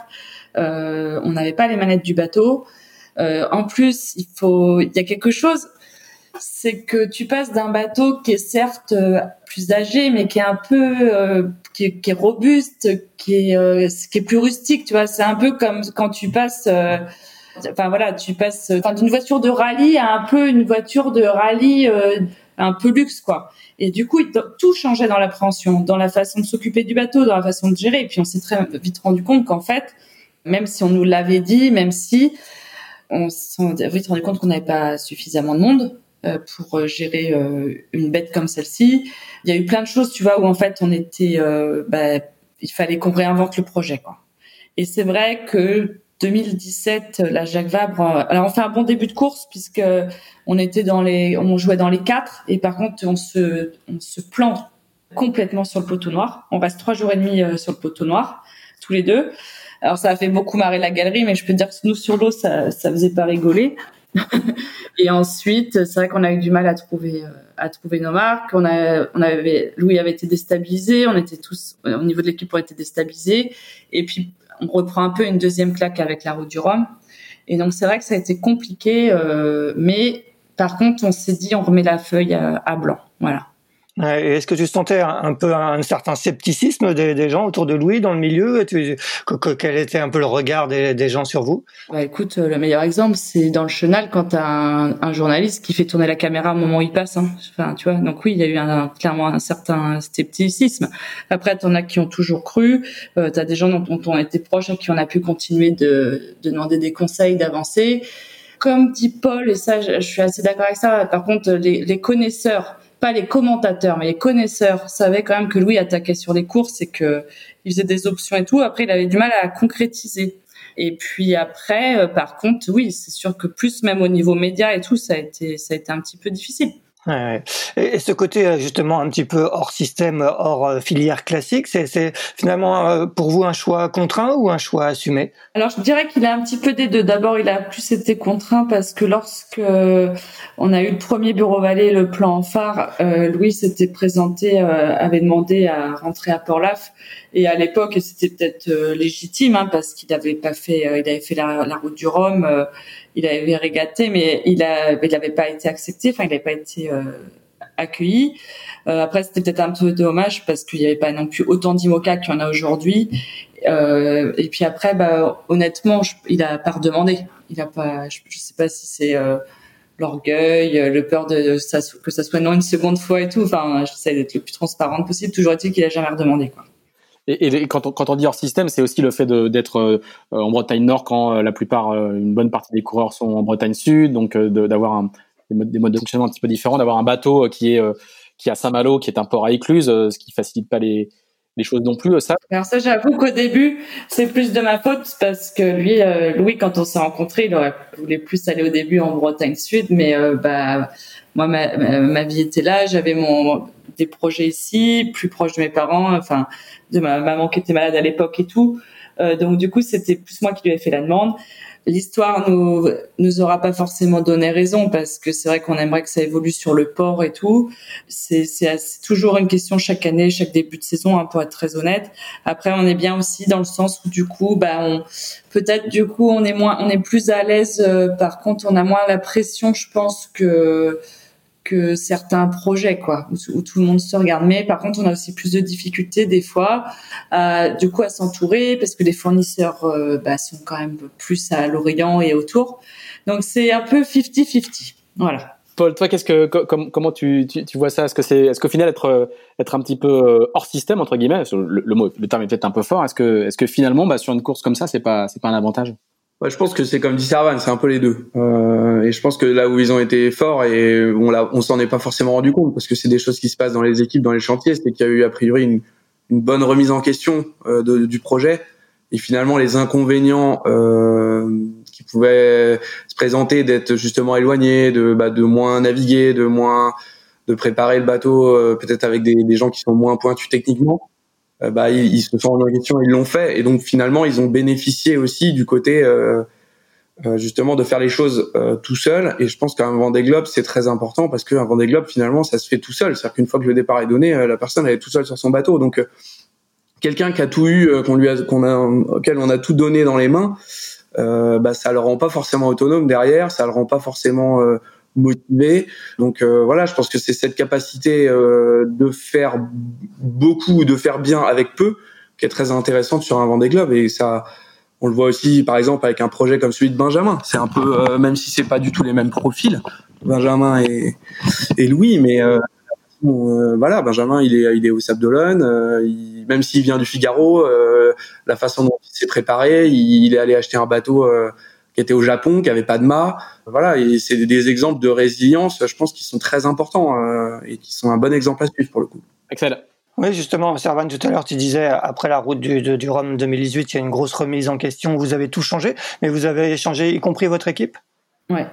Euh, on n'avait pas les manettes du bateau. Euh, en plus, il faut, il y a quelque chose, c'est que tu passes d'un bateau qui est certes euh, plus âgé, mais qui est un peu, qui est, robuste, qui est, qui est plus rustique. Tu vois, c'est un peu comme quand tu passes enfin voilà, tu passes d'une voiture de rallye à un peu une voiture de rallye un peu luxe quoi. Et du coup, tout changeait dans l'appréhension, dans la façon de s'occuper du bateau, dans la façon de gérer. Et puis on s'est très vite rendu compte qu'en fait, même si on nous l'avait dit, même si on s'est vite rendu compte qu'on n'avait pas suffisamment de monde euh, pour euh, gérer euh, une bête comme celle-ci. Il y a eu plein de choses, tu vois, où en fait on était, bah, il fallait qu'on réinvente le projet, quoi. Et c'est vrai que 2017, la Jacques Vabre, alors on fait un bon début de course puisque on était dans les, on jouait dans les quatre et par contre on se, on se plante complètement sur le poteau noir. On reste trois jours et demi sur le poteau noir, tous les deux. Alors ça a fait beaucoup marrer la galerie, mais je peux dire que nous sur l'eau, ça, ça faisait pas rigoler. et ensuite, c'est vrai qu'on a eu du mal à trouver à trouver nos marques. On a, on avait, Louis avait été déstabilisé, on était tous au niveau de l'équipe, on était déstabilisés. Et puis on reprend un peu une deuxième claque avec la route du Rhum. Et donc c'est vrai que ça a été compliqué, euh, mais par contre on s'est dit on remet la feuille à blanc. Voilà. Est-ce que tu sentais un, peu un certain scepticisme des, gens autour de Louis dans le milieu Quel était un peu le regard des, gens sur vous? Bah, Écoute, le meilleur exemple, c'est dans le chenal quand tu as un, journaliste qui fait tourner la caméra au moment où il passe. Hein. Enfin, tu vois. Donc oui, il y a eu un, clairement un certain scepticisme. Après, tu en as qui ont toujours cru. Euh, tu as des gens dont, on été proches à qui on a pu continuer de, demander des conseils, d'avancer. Comme dit Paul, et ça, je, suis assez d'accord avec ça. Par contre, les connaisseurs pas les commentateurs, mais les connaisseurs savaient quand même que Louis attaquait sur les courses et que il faisait des options et tout. Après, il avait du mal à concrétiser. Et puis après, euh, par contre, oui, c'est sûr que plus même au niveau média et tout, ça a été, ça a été un petit peu difficile. Et ce côté euh, justement un petit peu hors système, hors euh, filière classique, c'est finalement euh, pour vous un choix contraint ou un choix assumé? Alors je dirais qu'il a un petit peu des deux. D'abord, il a plus été contraint parce que lorsque on a eu le premier bureau Vallée, le plan phare, Louis s'était présenté, avait demandé à rentrer à Port-Laf et à l'époque, c'était peut-être légitime hein, parce qu'il n'avait pas fait, il avait fait la route du Rhum il avait régaté, mais il n'avait pas été accepté, enfin il n'avait pas été euh, accueilli. Euh, après, c'était peut-être un peu dommage parce qu'il n'y avait pas non plus autant d'IMOCA qu'il y en a aujourd'hui. Euh, et puis après, bah, honnêtement, il a pas redemandé. Il a pas, je, ne sais pas si c'est euh, l'orgueil, le peur de, ça, que ça soit non une seconde fois et tout. Enfin, j'essaie d'être le plus transparente possible. Toujours est-il qu'il a jamais redemandé, quoi. Et, quand, on, dit hors système, c'est aussi le fait d'être euh, en Bretagne Nord quand euh, la plupart, euh, une bonne partie des coureurs sont en Bretagne Sud, donc d'avoir des, modes, des modes de fonctionnement un petit peu différents, d'avoir un bateau qui est qui à Saint-Malo, qui est un port à écluse, ce qui facilite pas les, les choses non plus. Ça. Alors ça, j'avoue qu'au début, c'est plus de ma faute parce que lui, Louis, quand on s'est rencontrés, il aurait voulu plus aller au début en Bretagne Sud, mais bah moi, ma, ma, vie était là, j'avais mon des projets ici, plus proche de mes parents, enfin de ma maman qui était malade à l'époque et tout. Euh, donc du coup, c'était plus moi qui lui ai fait la demande. L'histoire nous nous aura pas forcément donné raison parce que c'est vrai qu'on aimerait que ça évolue sur le port et tout. C'est c'est toujours une question chaque année, chaque début de saison, hein, pour être très honnête. Après, on est bien aussi dans le sens où du coup, bah on peut-être du coup on est moins, on est plus à l'aise. Euh, par contre, on a moins la pression, je pense que certains projets, quoi, où, tout le monde se regarde. Mais par contre, on a aussi plus de difficultés des fois, euh, du coup, à s'entourer parce que les fournisseurs euh, bah, sont quand même plus à l'Orient et autour. Donc c'est un peu 50-50. Voilà. Paul, toi, qu'est-ce que comment tu, tu, vois ça? Est-ce que c'est est-ce qu'au final être être un petit peu euh, hors système entre guillemets, le, mot le terme est peut-être un peu fort. Est-ce que est-ce que finalement, bah, sur une course comme ça, c'est pas c'est pas un avantage? Ouais, je pense que c'est comme dit Servan, c'est un peu les deux. Euh, et je pense que là où ils ont été forts et on, s'en est pas forcément rendu compte parce que c'est des choses qui se passent dans les équipes, dans les chantiers, c'est qu'il y a eu a priori une, bonne remise en question euh, du projet et finalement les inconvénients euh, qui pouvaient se présenter d'être justement éloignés, de, bah, de moins naviguer, de moins de préparer le bateau euh, peut-être avec des, gens qui sont moins pointus techniquement bah, ils, se sont en question, ils l'ont fait, et donc finalement ils ont bénéficié aussi du côté euh, euh, justement de faire les choses tout seul. Et je pense qu'un Vendée Globe c'est très important parce qu'un Vendée Globe finalement ça se fait tout seul. C'est-à-dire qu'une fois que le départ est donné, la personne elle est tout seule sur son bateau. Donc quelqu'un qui a tout eu, qu'on lui a, qu'on a, auquel on a tout donné dans les mains, euh, bah ça le rend pas forcément autonome derrière, ça le rend pas forcément motivé. Donc euh, voilà, je pense que c'est cette capacité euh, de faire beaucoup, de faire bien avec peu, qui est très intéressante sur un Vendée Globe et ça. On le voit aussi, par exemple, avec un projet comme celui de Benjamin. C'est un peu, euh, même si c'est pas du tout les mêmes profils, Benjamin et, et Louis, mais voilà, Benjamin, il est, il est au Sable d'Olonne. même s'il vient du Figaro, la façon dont il s'est préparé, il, il, est allé acheter un bateau qui était au Japon, qui avait pas de mât. Voilà, et c'est des exemples de résilience, je pense, qui sont très importants euh, et qui sont un bon exemple à suivre pour le coup. Excellent. Oui, justement, Servan, tout à l'heure, tu disais, après la route du, du Rhum 2018, il y a une grosse remise en question, vous avez tout changé, mais vous avez changé, y compris votre équipe? Ouais.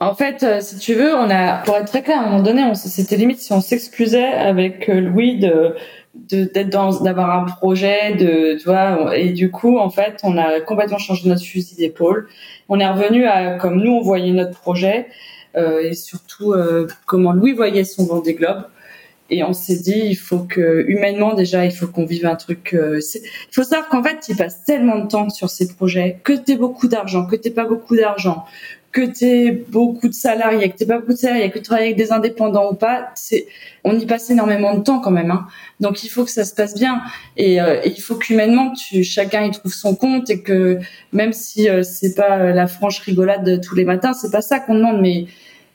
En fait, euh, si tu veux, on a, pour être très clair, à un moment donné, c'était limite si on s'excusait avec euh, Louis de, d'être dans d'avoir un projet de tu vois et du coup en fait on a complètement changé notre fusil d'épaule. On est revenu à comme nous on voyait notre projet euh, et surtout euh, comment Louis voyait son Vendée Globe. Et on s'est dit il faut que humainement déjà il faut qu'on vive un truc euh, il faut savoir qu'en fait il passe tellement de temps sur ces projets que t'aies beaucoup d'argent que t'aies pas beaucoup d'argent que t'aies beaucoup de salariés que t'aies pas beaucoup de salariés que tu travailles avec des indépendants ou pas c'est on y passe énormément de temps quand même hein. donc il faut que ça se passe bien et, euh, il faut qu'humainement tu chacun y trouve son compte et que même si euh, c'est pas la franche rigolade de tous les matins c'est pas ça qu'on demande mais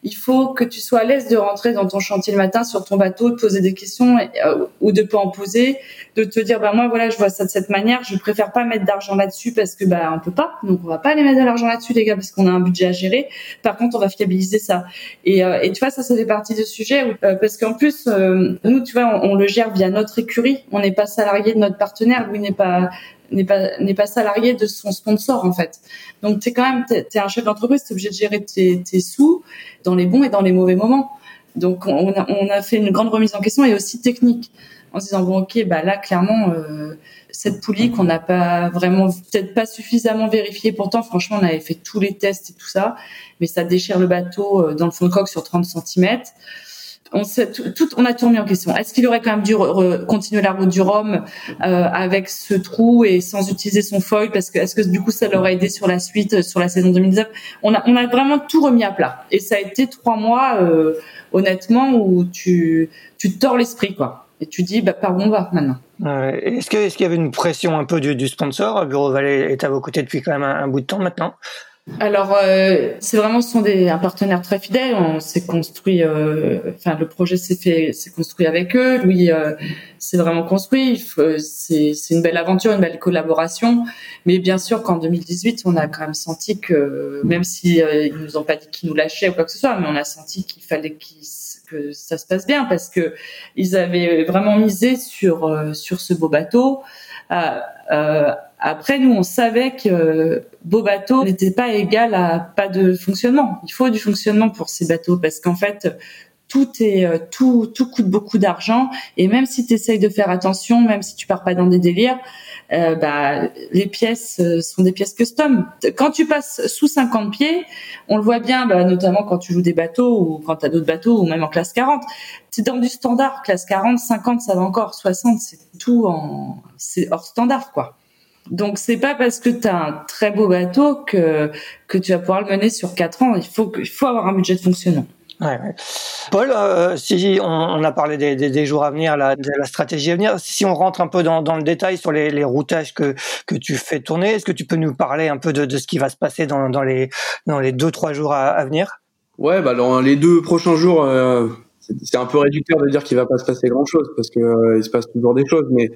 il faut que tu sois à l'aise de rentrer dans ton chantier le matin sur ton bateau, de poser des questions euh, ou de pas en poser, de te dire bah moi voilà je vois ça de cette manière, je préfère pas mettre d'argent là-dessus parce que bah on peut pas, donc on va pas aller mettre de l'argent là-dessus les gars parce qu'on a un budget à gérer. Par contre on va fiabiliser ça. Et, euh, et tu vois ça ça fait partie de sujet euh, parce qu'en plus nous tu vois on, on, le gère via notre écurie, on n'est pas salarié de notre partenaire, lui n'est pas n'est pas n'est pas salarié de son sponsor en fait. Donc t'es quand même t'es, es un chef d'entreprise, t'es obligé de gérer tes, tes, sous dans les bons et dans les mauvais moments. Donc on a, on a fait une grande remise en question et aussi technique en se disant bon ok bah là clairement euh, cette poulie qu'on n'a pas vraiment peut-être pas suffisamment vérifiée pourtant franchement on avait fait tous les tests et tout ça mais ça déchire le bateau euh, dans le fond de coque sur 30 cm on, tout, on a tout remis en question. Est-ce qu'il aurait quand même dû continuer la route du Rhum euh, avec ce trou et sans utiliser son foil? Parce que est-ce que du coup ça l'aurait aidé sur la suite, euh, sur la saison 2019 On a, on a vraiment tout remis à plat. Et ça a été trois mois, euh, honnêtement, où tu, tu tords l'esprit, quoi. Et tu dis, bah, par où on va maintenant Est-ce qu'il est y avait une pression un peu du, du sponsor? Bureau Vallée est à vos côtés depuis quand même un bout de temps maintenant alors, euh, c'est vraiment ce sont des un partenaire très fidèle. On s'est construit, euh, le projet s'est fait, s'est construit avec eux. Oui, euh, c'est vraiment construit. C'est c'est une belle aventure, une belle collaboration. Mais bien sûr qu'en 2018, on a quand même senti que même si euh, ils nous ont pas dit qu'ils nous lâchaient ou quoi que ce soit, mais on a senti qu'il fallait que ça se passe bien parce que ils avaient vraiment misé sur euh, sur ce beau bateau. Euh, après, nous, on savait que beau bateau n'était pas égal à pas de fonctionnement. Il faut du fonctionnement pour ces bateaux parce qu'en fait, tout est euh, tout tout coûte beaucoup d'argent et même si tu essayes de faire attention, même si tu pars pas dans des délires, euh, bah les pièces euh, sont des pièces custom. Quand tu passes sous 50 pieds, on le voit bien, bah, notamment quand tu joues des bateaux ou quand tu as d'autres bateaux ou même en classe 40. C'est dans du standard, classe 40, 50 ça va encore, 60 c'est tout en c'est hors standard quoi. Donc c'est pas parce que tu as un très beau bateau que que tu vas pouvoir le mener sur quatre ans. Il faut il faut avoir un budget de fonctionnement. Ouais, Paul, euh, si on, a parlé des, des, des, jours à venir, la, de la stratégie à venir, si on rentre un peu dans, dans le détail sur les, les, routages que, que tu fais tourner, est-ce que tu peux nous parler un peu de, de ce qui va se passer dans, dans, les, dans les deux, trois jours à, venir? Ouais, bah dans les deux prochains jours, euh, c'est un peu réducteur de dire qu'il va pas se passer grand-chose parce que euh, il se passe toujours des choses, mais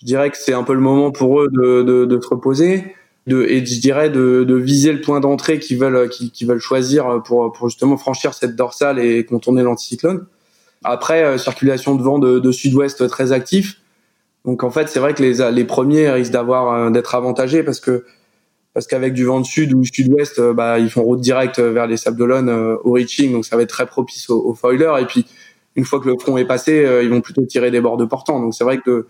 je dirais que c'est un peu le moment pour eux de, de, de se reposer de, et je dirais de, de viser le point d'entrée qu'ils veulent, qu'ils veulent choisir pour, pour justement franchir cette dorsale et contourner l'anticyclone. Après, euh, circulation de vent de, de sud-ouest très actif. Donc en fait, c'est vrai que les, les premiers risquent d'avoir euh, d'être avantagés parce que parce qu'avec du vent de sud ou sud-ouest, euh, bah, ils font route directe vers les Sables d'Olonne au reaching, donc ça va être très propice aux, aux foilers. Et puis une fois que le front est passé, ils vont plutôt tirer des bords de portant. Donc c'est vrai que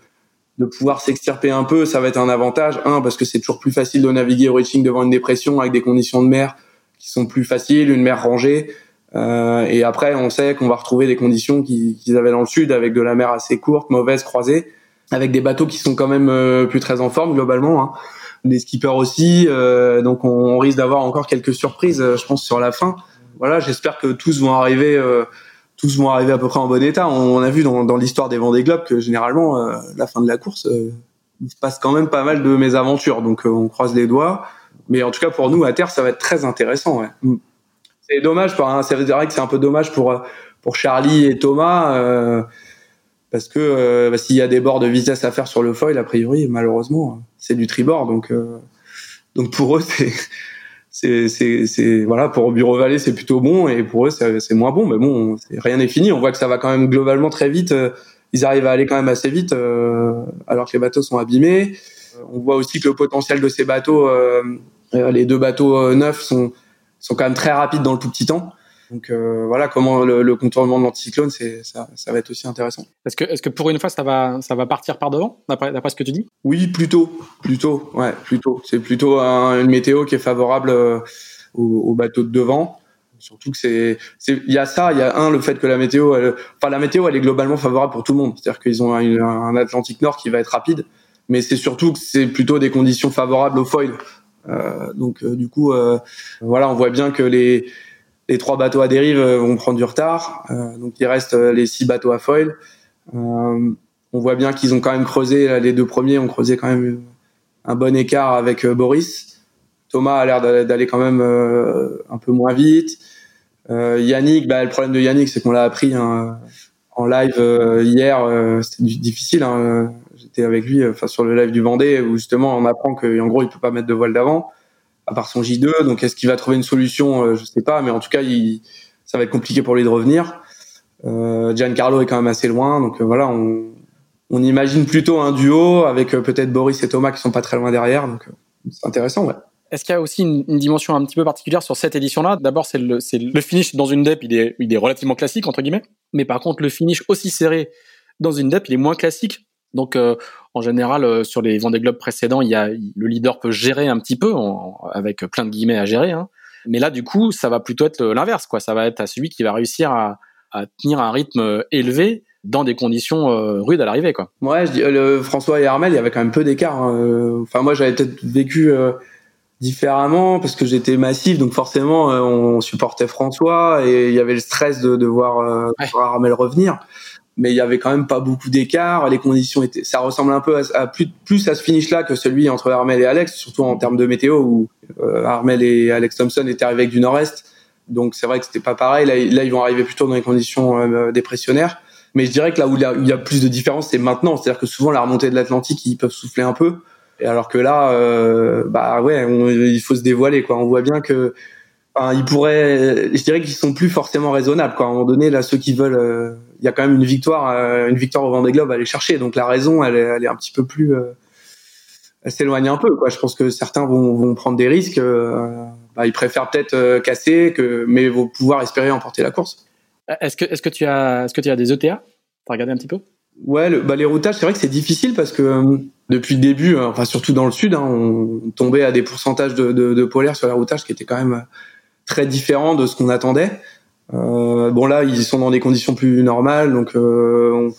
de pouvoir s'extirper un peu, ça va être un avantage. Un, parce que c'est toujours plus facile de naviguer au reaching devant une dépression avec des conditions de mer qui sont plus faciles, une mer rangée. Euh, et après, on sait qu'on va retrouver des conditions qu'ils avaient dans le sud avec de la mer assez courte, mauvaise, croisée, avec des bateaux qui sont quand même euh, plus très en forme globalement. Hein. Des skippers aussi, euh, donc on, on risque d'avoir encore quelques surprises, euh, je pense, sur la fin. Voilà, j'espère que tous vont arriver euh, tous vont arriver à peu près en bon état. On, a vu dans, dans l'histoire des Vendée Globe que généralement, euh, la fin de la course, euh, il se passe quand même pas mal de mésaventures. Donc euh, on croise les doigts. Mais en tout cas pour nous à terre, ça va être très intéressant. Ouais. Mm. C'est dommage, hein, c'est vrai que c'est un peu dommage pour pour Charlie et Thomas parce que bah, s'il y a des bords de vitesse à faire sur le foil, a priori, malheureusement, c'est du tribord. Donc donc pour eux, c'est c'est c'est voilà pour Bureau Vallée c'est plutôt bon et pour eux c'est moins bon. Mais bon rien n'est fini. On voit que ça va quand même globalement très vite. Euh, ils arrivent à aller quand même assez vite euh, alors que les bateaux sont abîmés. On voit aussi que le potentiel de ces bateaux euh, les deux bateaux neufs sont sont quand même très rapides dans le tout petit temps Donc euh, voilà comment le, contournement de l'anticyclone, c'est ça, ça va être aussi intéressant. Est-ce que est-ce que pour une fois ça va ça va partir par devant d'après ce que tu dis? Oui, plutôt, plutôt, ouais, plutôt. C'est plutôt une météo qui est favorable euh, aux, bateaux de devant. Surtout que c'est il y a ça, il y a un le fait que la météo, enfin la météo elle est globalement favorable pour tout le monde. C'est-à-dire qu'ils ont un, un, Atlantique Nord qui va être rapide, mais c'est surtout que c'est plutôt des conditions favorables au foil. Euh, donc du coup, voilà, on voit bien que les les trois bateaux à dérive euh, vont prendre du retard. Euh, donc il reste euh, les six bateaux à foil. on voit bien qu'ils ont quand même creusé, les deux premiers ont creusé quand même un bon écart avec Boris. Thomas a l'air d'aller quand même un peu moins vite. Yannick, bah, le problème de Yannick, c'est qu'on l'a appris hein, en live hier. C'était difficile. Hein, J'étais avec lui, sur le live du Vendée, où justement on apprend qu'en gros il peut pas mettre de voile d'avant à part son J2. Donc est-ce qu'il va trouver une solution euh, Je sais pas, mais en tout cas, ça va être compliqué pour lui de revenir. Euh, Giancarlo est quand même assez loin, donc euh, voilà, on, imagine plutôt un duo avec peut-être Boris et Thomas qui sont pas très loin derrière, donc c'est intéressant. Est-ce qu'il y a aussi une, dimension un petit peu particulière sur cette édition-là? D'abord, c'est le, le, finish dans une DEP, il est, il est relativement classique entre guillemets, mais par contre, le finish aussi serré dans une DEP, il est moins classique. Donc, euh, en général, euh, sur les Vendée Globe précédents, il y a, le leader peut gérer un petit peu, avec plein de guillemets à gérer. Hein. Mais là, du coup, ça va plutôt être l'inverse, quoi. Ça va être à celui qui va réussir à, à tenir un rythme élevé dans des conditions euh, rudes à l'arrivée, quoi. Ouais, je dis, le François et Armel, il y avait quand même peu d'écart. Hein. Enfin, moi, j'avais peut-être vécu différemment parce que j'étais massif, donc forcément, on supportait François et il y avait le stress de, de voir, voir Armel revenir mais il y avait quand même pas beaucoup d'écart. Les conditions étaient, ça ressemble un peu à, plus, à ce finish là que celui entre Armel et Alex, surtout en termes de météo où euh, Armel et Alex Thompson étaient arrivés avec du nord-est. Donc c'est vrai que c'était pas pareil. Là, là, ils vont arriver plutôt dans les conditions euh, dépressionnaires. Mais je dirais que là où il y a, plus de différence, c'est maintenant. C'est-à-dire que souvent la remontée de l'Atlantique, ils peuvent souffler un peu. Et alors que là, euh, bah ouais, il faut se dévoiler quoi. On voit bien que Enfin, ils pourraient, je dirais qu'ils sont plus forcément raisonnables. Quoi. À un moment donné, là, ceux qui veulent, euh, il y a quand même une victoire, euh, une victoire au Vendée Globe à aller chercher. Donc la raison, elle est, elle est un petit peu plus, euh, elle s'éloigne un peu. Quoi. Je pense que certains vont, vont prendre des risques. Bah, ils préfèrent peut-être casser, que, mais vont pouvoir espérer emporter la course. Est-ce que, est-ce que tu as, est-ce que tu as des ETA T'as regardé un petit peu? Ouais, le, bah, les routages, c'est vrai que c'est difficile parce que depuis le début, enfin surtout dans le sud, hein, on tombait à des pourcentages de, de, de polaires sur les routages qui étaient quand même très différent de ce qu'on attendait. Euh, bon là, ils sont dans des conditions plus normales, donc euh,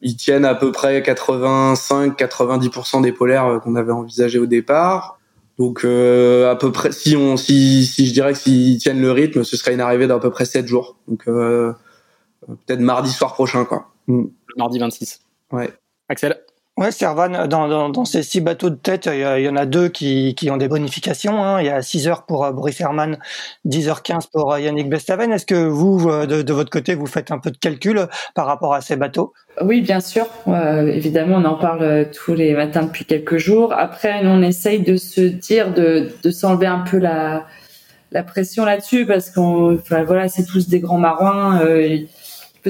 ils tiennent à peu près 85-90% des polaires euh, qu'on avait envisagé au départ. Donc à peu près, si on, si, si je dirais que s'ils tiennent le rythme, ce serait une arrivée d'à peu près 7 jours. Donc peut-être mardi soir prochain, quoi. Mm. Mardi 26. Ouais. Axel? Ouais, Servan, dans, ces six bateaux de tête, il y, en a deux qui, ont des bonifications. Hein. Il y a 6 heures pour euh, Boris Herman, 10h15 pour euh, Yannick Bestaven. Est-ce que vous, euh, de, votre côté, vous faites un peu de calcul par rapport à ces bateaux? Oui, bien sûr. évidemment, on en parle tous les matins depuis quelques jours. Après, on essaye de se dire, de, s'enlever un peu la, pression là-dessus parce qu'on, voilà, c'est tous des grands marins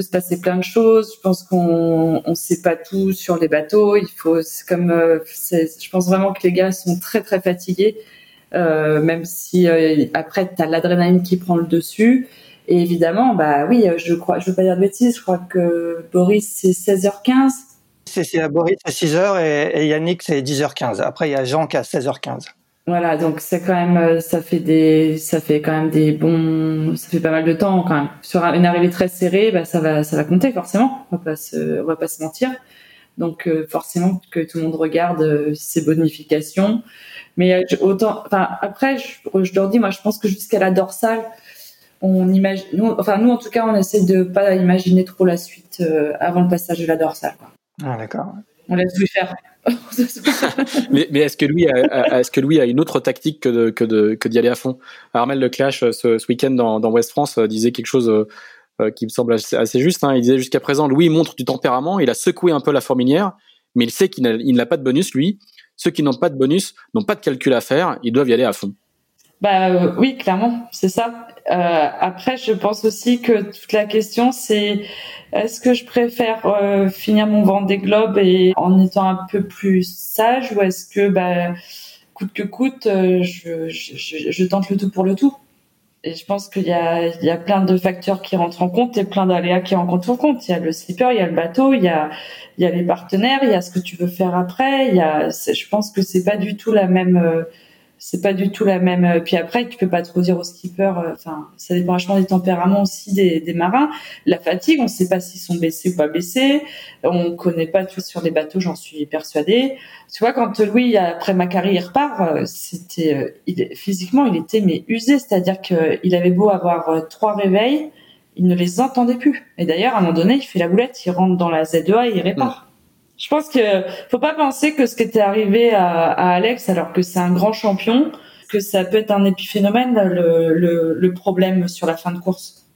se passer plein de choses. Je pense qu'on on sait pas tout sur les bateaux. Il faut, c'est comme, euh, je pense vraiment que les gars sont très très fatigués, euh, même si euh, après tu as l'adrénaline qui prend le dessus. Et évidemment, bah oui, je crois, je veux pas dire de bêtises, je crois que Boris c'est 16h15. C'est Boris à 6h et, et Yannick c'est 10h15. Après il y a Jean qui a 16h15. Voilà, donc c'est quand même, euh, ça fait des, ça fait quand même des bons, ça fait pas mal de temps quand même. Sur une arrivée très serrée, bah ça va, ça va compter forcément. On va pas se, on va pas se mentir. Donc euh, forcément que tout le monde regarde euh, ces bonifications. Mais autant, enfin après, je, je, leur dis, moi je pense que jusqu'à la dorsale, on imagine, nous, enfin nous en tout cas, on essaie de pas imaginer trop la suite avant le passage de la dorsale. Quoi. Ah d'accord. On laisse lui faire. mais, est-ce que lui a, est-ce que a une autre tactique que d'y aller à fond? Armel Leclash euh, ce, ce week-end dans, West France euh, disait quelque chose euh, qui me semble assez, juste. Hein. Il disait jusqu'à présent, Louis montre du tempérament, il a secoué un peu la fourmilière, mais il sait qu'il n'a, il n'a pas de bonus lui. Ceux qui n'ont pas de bonus n'ont pas de calcul à faire, ils doivent y aller à fond. Bah oui, clairement, c'est ça. Euh, après, je pense aussi que toute la question, c'est est-ce que je préfère euh, finir mon Vendée Globe et en étant un peu plus sage ou est-ce que bah, coûte que coûte, euh, je, je, je, tente le tout pour le tout Et je pense qu'il y a, il y a plein de facteurs qui rentrent en compte et plein d'aléas qui rentrent en compte. Il y a le slipper, il y a le bateau, il y a, il y a les partenaires, il y a ce que tu veux faire après. Il y a, je pense que c'est pas du tout la même, euh, c'est pas du tout la même. Euh, puis après, tu peux pas trop dire au skipper. Euh, enfin, ça dépend vachement des tempéraments aussi des, des marins. La fatigue, on sait pas s'ils sont baissés ou pas baissés. On connaît pas tout sur les bateaux, j'en suis persuadée. Tu vois, quand Louis après ma carrière repart, euh, c'était, il, physiquement, il était mais usé. C'est-à-dire qu'il avait beau avoir trois réveils, il ne les entendait plus. Et d'ailleurs, à un moment donné, il fait la boulette, il rentre dans la Z2A et il répare. Je pense que faut pas penser que ce qui était arrivé à, à Alex, alors que c'est un grand champion, que ça peut être un épiphénomène le, le, le problème sur la fin de course.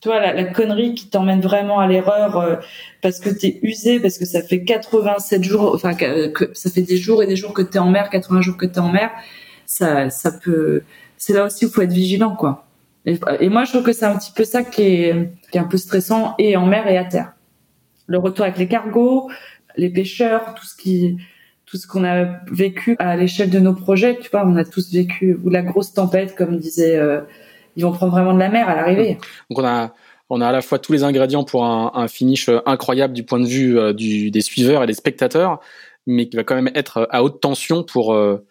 Tu vois, la, la connerie qui t'emmène vraiment à l'erreur euh, parce que t'es usé, parce que ça fait 87 jours, enfin que, ça fait des jours et des jours que t'es en mer, 80 jours que t'es en mer, ça, ça peut. C'est là aussi où faut être vigilant, quoi. Et, et, moi, je trouve que c'est un petit peu ça qui est, qui est un peu stressant et en mer et à terre. Le retour avec les cargos, les pêcheurs, tout ce qui, tout ce qu'on a vécu à l'échelle de nos projets. Tu vois, on a tous vécu ou la grosse tempête, comme disait, euh, ils vont prendre vraiment de la mer à l'arrivée. Donc on a, on a à la fois tous les ingrédients pour un, un finish incroyable du point de vue euh, du, des suiveurs et des spectateurs, mais qui va quand même être à haute tension pour euh,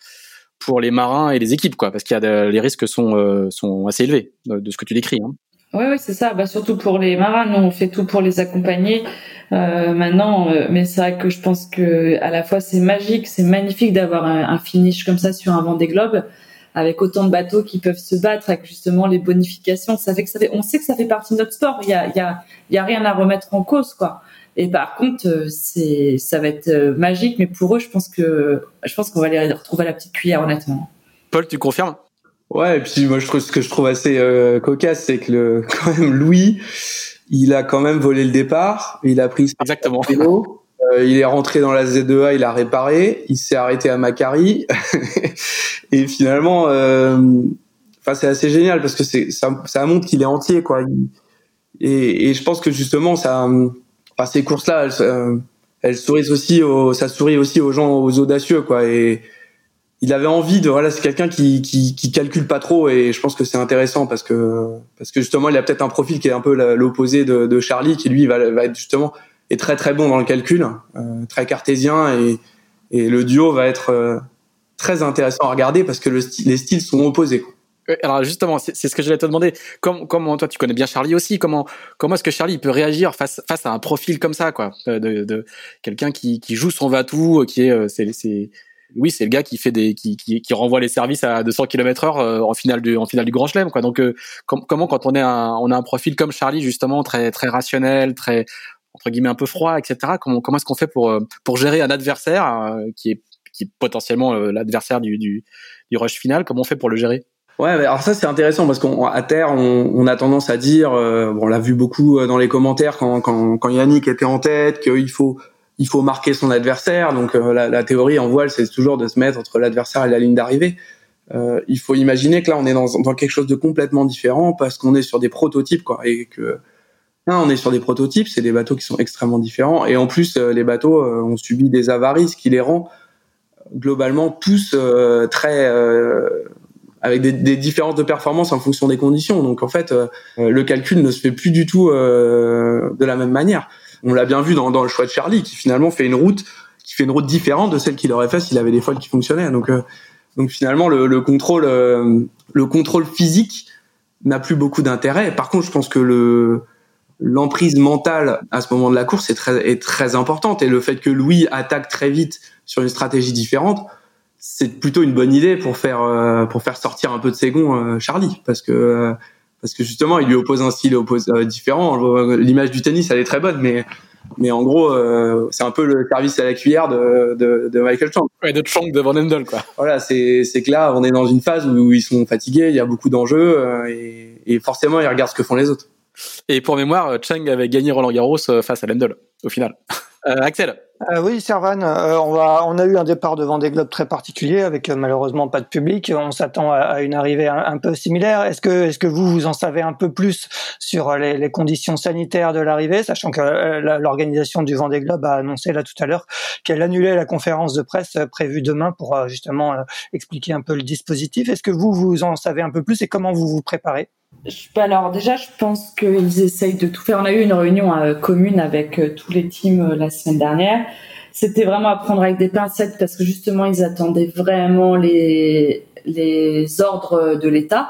pour les marins et les équipes, quoi, parce qu'il y a de, les risques sont euh, sont assez élevés de, de ce que tu décris. Hein. Oui, oui, c'est ça. Bah, surtout pour les marins, nous on fait tout pour les accompagner. Euh, maintenant, euh, mais c'est vrai que je pense que à la fois c'est magique, c'est magnifique d'avoir un, un, finish comme ça sur un Vendée Globe avec autant de bateaux qui peuvent se battre avec justement les bonifications. Ça fait que ça fait, on sait que ça fait partie de notre sport. Il y a, il y a, il y a rien à remettre en cause, quoi. Et par contre, euh, c'est, ça va être euh, magique, mais pour eux, je pense que, je pense qu'on va les retrouver à la petite cuillère, honnêtement. Paul, tu confirmes? Ouais, et puis moi je trouve ce que je trouve assez euh, cocasse, c'est que le quand même Louis, il a quand même volé le départ, il a pris exactement. Vélo, euh, il est rentré dans la Z2A, il a réparé, il s'est arrêté à Macari, et finalement, euh, enfin c'est assez génial parce que c'est ça, ça montre qu'il est entier quoi. Et, et, je pense que justement ça, enfin, ces courses là, elles, elles sourient aussi, aux, ça sourit aussi aux gens, aux audacieux quoi. Et il avait envie de voilà c'est quelqu'un qui, qui calcule pas trop et je pense que c'est intéressant parce que parce que justement il a peut-être un profil qui est un peu l'opposé de, Charlie qui lui va, va être justement est très très bon dans le calcul euh, très cartésien et et le duo va être euh, très intéressant à regarder parce que le les styles sont opposés quoi. Alors justement, c'est ce que j'allais te demander. Comment, comment toi, tu connais bien Charlie aussi. Comment, comment est-ce que Charlie peut réagir face, face à un profil comme ça, quoi, de, de, de quelqu'un qui, qui joue son va-tout, qui est, c'est, oui, c'est le gars qui fait des qui, qui, qui renvoie les services à 200 km/h euh, en finale du en finale du Grand Chelem quoi. Donc euh, com comment quand on est un on a un profil comme Charlie justement très très rationnel, très entre guillemets un peu froid, etc. Comment comment est-ce qu'on fait pour euh, pour gérer un adversaire qui est qui est potentiellement l'adversaire du, du du rush final? Comment on fait pour le gérer? Ouais, alors ça c'est intéressant parce qu'à terre on, on, a tendance à dire, euh, bon on l'a vu beaucoup dans les commentaires quand, quand, quand Yannick était en tête, qu'il faut il faut marquer son adversaire. Donc euh, la, la, théorie en voile, c'est toujours de se mettre entre l'adversaire et la ligne d'arrivée. Euh, il faut imaginer que là, on est dans, dans quelque chose de complètement différent parce qu'on est sur des prototypes, quoi, et que là, on est sur des prototypes, c'est des bateaux qui sont extrêmement différents, et en plus, euh, les bateaux euh, ont subi des avaries, ce qui les rend globalement tous euh, très avec des, des, différences de performance en fonction des conditions. Donc en fait, le calcul ne se fait plus du tout de la même manière. On l'a bien vu dans, le choix de Charlie, qui finalement fait une route qui fait une route différente de celle qu'il aurait fait s'il avait des foils qui fonctionnaient. Donc, euh, finalement, le, le contrôle, euh, le contrôle physique n'a plus beaucoup d'intérêt. Par contre, je pense que le l'emprise mentale à ce moment de la course est très importante et le fait que Louis attaque très vite sur une stratégie différente, c'est plutôt une bonne idée pour faire euh, sortir un peu de ses gonds Charlie parce que parce que justement, il lui oppose un style oppose, euh, différent. L'image du tennis, elle est très bonne, mais mais en gros, euh, c'est un peu le service à la cuillère de, de, de Michael Chang. Ouais, de Chang de Van Endel, quoi. Voilà, c'est c'est que là, on est dans une phase où ils sont fatigués, il y a beaucoup d'enjeux euh, et, et, forcément, ils regardent ce que font les autres. Et pour mémoire, Chang avait gagné Roland Garros euh, face à Lendl au final. Euh, Axel, Euh, oui, Servan, euh, on, va, on a eu un départ de Vendée Globe très particulier avec euh, malheureusement pas de public. On s'attend à, une arrivée un, peu similaire. Est-ce que, est-ce que vous, vous en savez un peu plus sur les, les conditions sanitaires de l'arrivée, sachant que l'organisation du Vendée Globe a annoncé là tout à l'heure qu'elle annulait la conférence de presse prévue demain pour justement expliquer un peu le dispositif. Est-ce que vous, vous en savez un peu plus et comment vous vous préparez? Alors déjà, je pense qu'ils essayent de tout faire. On a eu une réunion euh, commune avec euh, tous les teams euh, la semaine dernière. C'était vraiment à prendre avec des pincettes parce que justement, ils attendaient vraiment les, les ordres de l'État.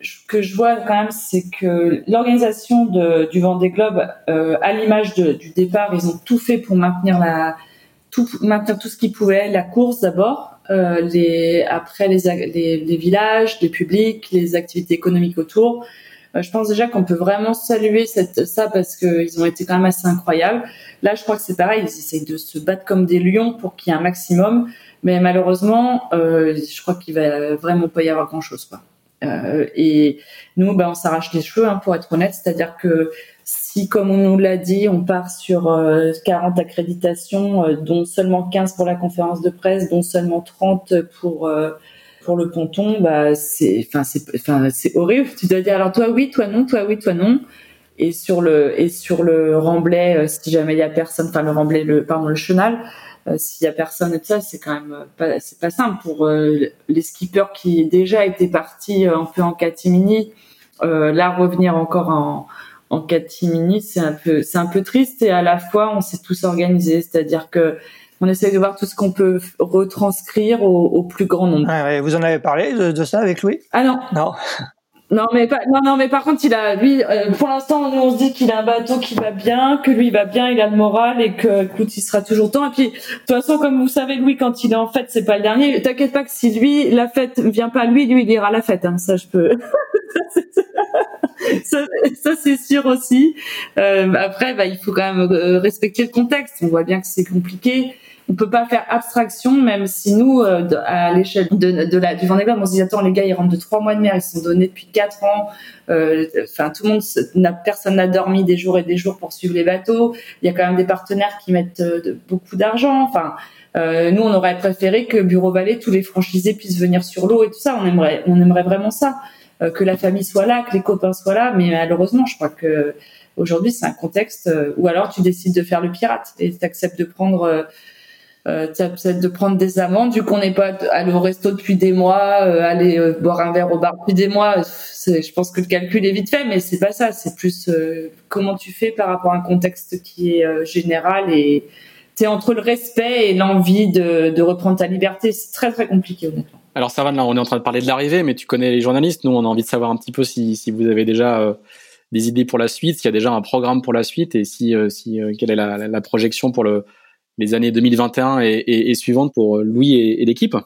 Ce que je vois quand même, c'est que l'organisation du Vendée Globe, à l'image du départ, ils ont tout fait pour maintenir la tout maintenir tout ce qu'ils pouvaient, la course d'abord, euh, les, après les, les, les, villages, les publics, les activités économiques autour. Euh, je pense déjà qu'on peut vraiment saluer cette, ça parce qu'ils ont été quand même assez incroyables. Là, je crois que c'est pareil, ils essayent de se battre comme des lions pour qu'il y ait un maximum, mais malheureusement, euh, je crois qu'il va vraiment pas y avoir grand-chose. Quoi. Euh, et nous, ben, on s'arrache les cheveux, hein, pour être honnête, c'est-à-dire que si, comme on nous l'a dit, on part sur 40 euh, accréditations, euh, dont seulement 15 pour la conférence de presse, dont seulement 30 pour euh, pour le ponton, bah c'est, horrible. Tu dois dire alors toi oui, toi non, toi oui, toi non. Et sur le et sur le remblai, si jamais il y a personne, enfin le remblai, le pardon le chenal, s'il y a personne et tout ça, c'est quand même pas pas simple pour les skippers qui déjà étaient partis un peu en catimini, là revenir encore en en catimini, c'est un peu, c'est un peu triste et à la fois on s'est tous organisés, c'est-à-dire que on essaie de voir tout ce qu'on peut retranscrire au, plus grand nombre. Ah vous en avez parlé de, ça avec Louis? Ah non. Non. Non mais pas, non non mais par contre il a lui euh, pour l'instant nous on se dit qu'il a un bateau qui va bien que lui il va bien il a le moral et que écoute il sera toujours temps et puis de toute façon comme vous savez Louis quand il est en fête c'est pas le dernier t'inquiète pas que si lui la fête vient pas lui lui il ira à la fête hein, ça je peux ça, c'est sûr aussi. Euh, après, bah, il faut quand même euh, respecter le contexte. On voit bien que c'est compliqué. On peut pas faire abstraction, même si nous, euh, à l'échelle de, la, du Vendée Globe, on se dit attends les gars, ils rentrent de trois mois de mer, ils sont donnés depuis quatre ans. Euh, enfin, tout le monde, personne n'a dormi des jours et des jours pour suivre les bateaux. Il y a quand même des partenaires qui mettent beaucoup d'argent. Enfin, euh, nous, on aurait préféré que Bureau Vallée, tous les franchisés puissent venir sur l'eau et tout ça. On aimerait, on aimerait vraiment ça. Euh, que la famille soit là, que les copains soient là. Mais malheureusement, je crois que aujourd'hui, c'est un contexte euh, où alors tu décides de faire le pirate et tu acceptes de prendre euh, euh, de prendre des amendes vu qu'on n'est pas allé au resto depuis des mois, aller boire un verre au bar depuis des mois. Je pense que le calcul est vite fait, mais c'est pas ça. C'est plus comment tu fais par rapport à un contexte qui est général et c'est entre le respect et l'envie de, de reprendre ta liberté. C'est très très compliqué honnêtement. Alors ça va, là, on est en train de parler de l'arrivée, mais tu connais les journalistes. Nous, on a envie de savoir un petit peu si, si vous avez déjà euh, des idées pour la suite, s'il y a déjà un programme pour la suite et si, euh, si euh, quelle est la, projection pour le, les années 2021 et, et, et suivantes pour Louis et, et l'équipe.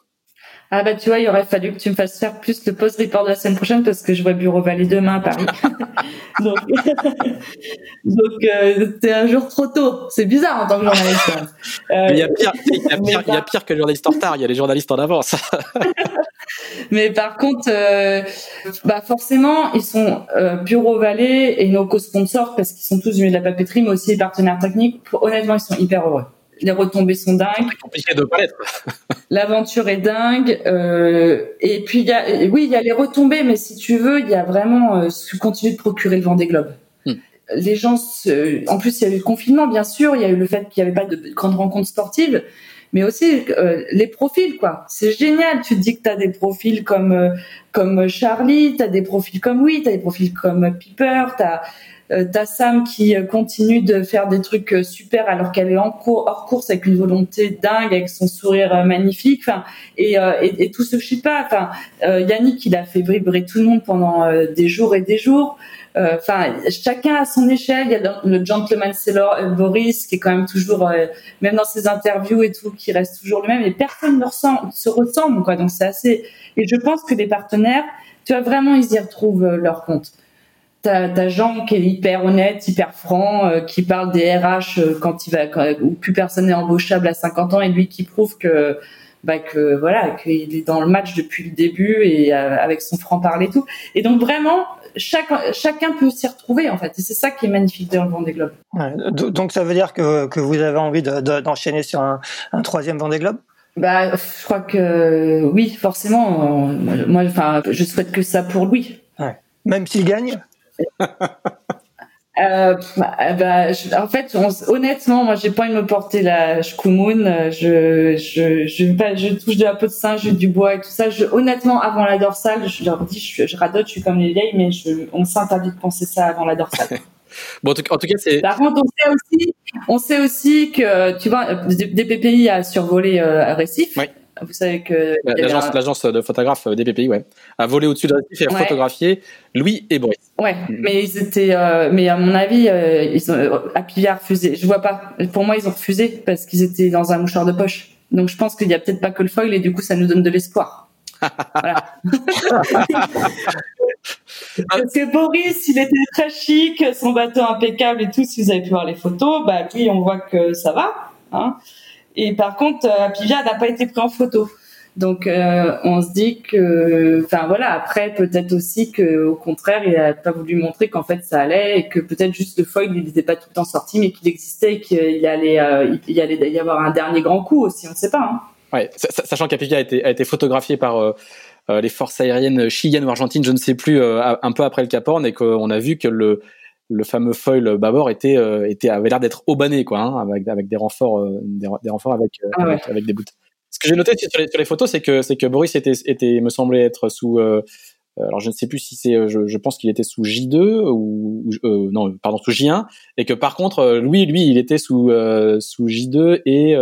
Ah bah tu vois, il aurait fallu que tu me fasses faire plus de post report de la semaine prochaine parce que je vois Bureau Vallée demain à Paris. donc donc euh, c'est un jour trop tôt. C'est bizarre en tant que journaliste. Euh, il y a pire, il y a pire, y a pire que les journalistes en retard. Il y a les journalistes en avance. mais par contre, euh, bah forcément, ils sont euh, Bureau Vallée et nos co-sponsors parce qu'ils sont tous du milieu de la papeterie, mais aussi les partenaires techniques. Honnêtement, ils sont hyper heureux les retombées sont dingues. compliqué de pas L'aventure est dingue. Euh, et puis, y a, oui, il y a les retombées, mais si tu veux, il y a vraiment euh, ce continue de procurer le vent des globes. Hmm. Les gens, en plus, il y a eu le confinement, bien sûr. Il y a eu le fait qu'il n'y avait pas de grandes rencontres sportives, mais aussi euh, les profils, quoi. C'est génial. Tu te dis que tu as des profils comme comme Charlie, tu as des profils comme oui, tu as des profils comme Piper, tu as euh, t'as Sam qui euh, continue de faire des trucs euh, super alors qu'elle est en hors course avec une volonté dingue, avec son sourire magnifique. Et, et, tout ce pas. Enfin, Yannick, il a fait vibrer tout le monde pendant des jours et des jours. Enfin, chacun à son échelle. Il y a le gentleman sailor Boris qui est quand même toujours, même dans ses interviews et tout, qui reste toujours le même. Et personne ne se ressemble, quoi. Donc c'est assez. Et je pense que les partenaires, tu vois, vraiment, ils y retrouvent leur compte. T'as Jean qui est hyper honnête, hyper franc, euh, qui parle des RH euh, quand il va, où plus personne n'est embauchable à 50 ans, et lui qui prouve que bah que voilà qu'il est dans le match depuis le début et avec son franc parler et tout. Et donc vraiment chaque, chacun peut s'y retrouver en fait. Et c'est ça qui est magnifique dans le Vendée Globe. Ouais, donc ça veut dire que, que vous avez envie d'enchaîner sur un, un troisième Vendée Globe? Bah, je crois que oui, forcément. moi, enfin, je souhaite que ça pour Louis. Ouais. Même s'il gagne? Euh, bah, en fait, honnêtement, moi, j'ai pas envie de me porter la Shkumun. Je, je, je, je touche de la peau de singe, du bois et tout ça. Je, honnêtement, avant la dorsale, je leur dis, je, je radote, je suis comme les vieilles, mais je, on s'interdit de penser ça avant la dorsale. bon, en tout, cas, c'est. Par contre, on sait aussi, on sait aussi que, tu vois, des PPI a survolé euh, Récif. Oui. Vous savez que l'agence de photographes euh, DPPI, ouais, a volé au-dessus de récif et a photographié Louis et Boris. Ouais, mm. mais ils étaient, euh, mais à mon avis, euh, ils ont, Happy a refusé. Je vois pas. Pour moi, ils ont refusé parce qu'ils étaient dans un mouchoir de poche. Donc je pense qu'il y a peut-être pas que le foil et du coup, ça nous donne de l'espoir. voilà. Parce que Boris, il était très chic, son bateau impeccable et tout. Si vous avez pu voir les photos, bah oui, on voit que ça va. Hein. Et par contre, euh, Apivia n'a pas été pris en photo. Donc euh, on se dit que, enfin voilà, après peut-être aussi que au contraire il a pas voulu montrer qu'en fait ça allait et que peut-être juste le foil il n'était pas tout le temps sorti mais qu'il existait et qu'il allait, euh, allait y avoir un dernier grand coup aussi, on ne sait pas. Hein. Sachant qu'Apivia a été, a été photographié par les forces aériennes chiliennes ou argentines, je ne sais plus, un peu après le Cap Horn et qu'on a vu que le le fameux foil bâbord était était avait l'air d'être aubané quoi hein, avec avec des renforts des, renforts avec ah avec, des bouts. Ce que j'ai noté sur les, sur les photos c'est que c'est que Boris était était me semblait être sous euh, alors je ne sais plus si c'est je, je, pense qu'il était sous J2 ou, euh, non pardon sous J1 et que par contre Louis lui il était sous sous J2 et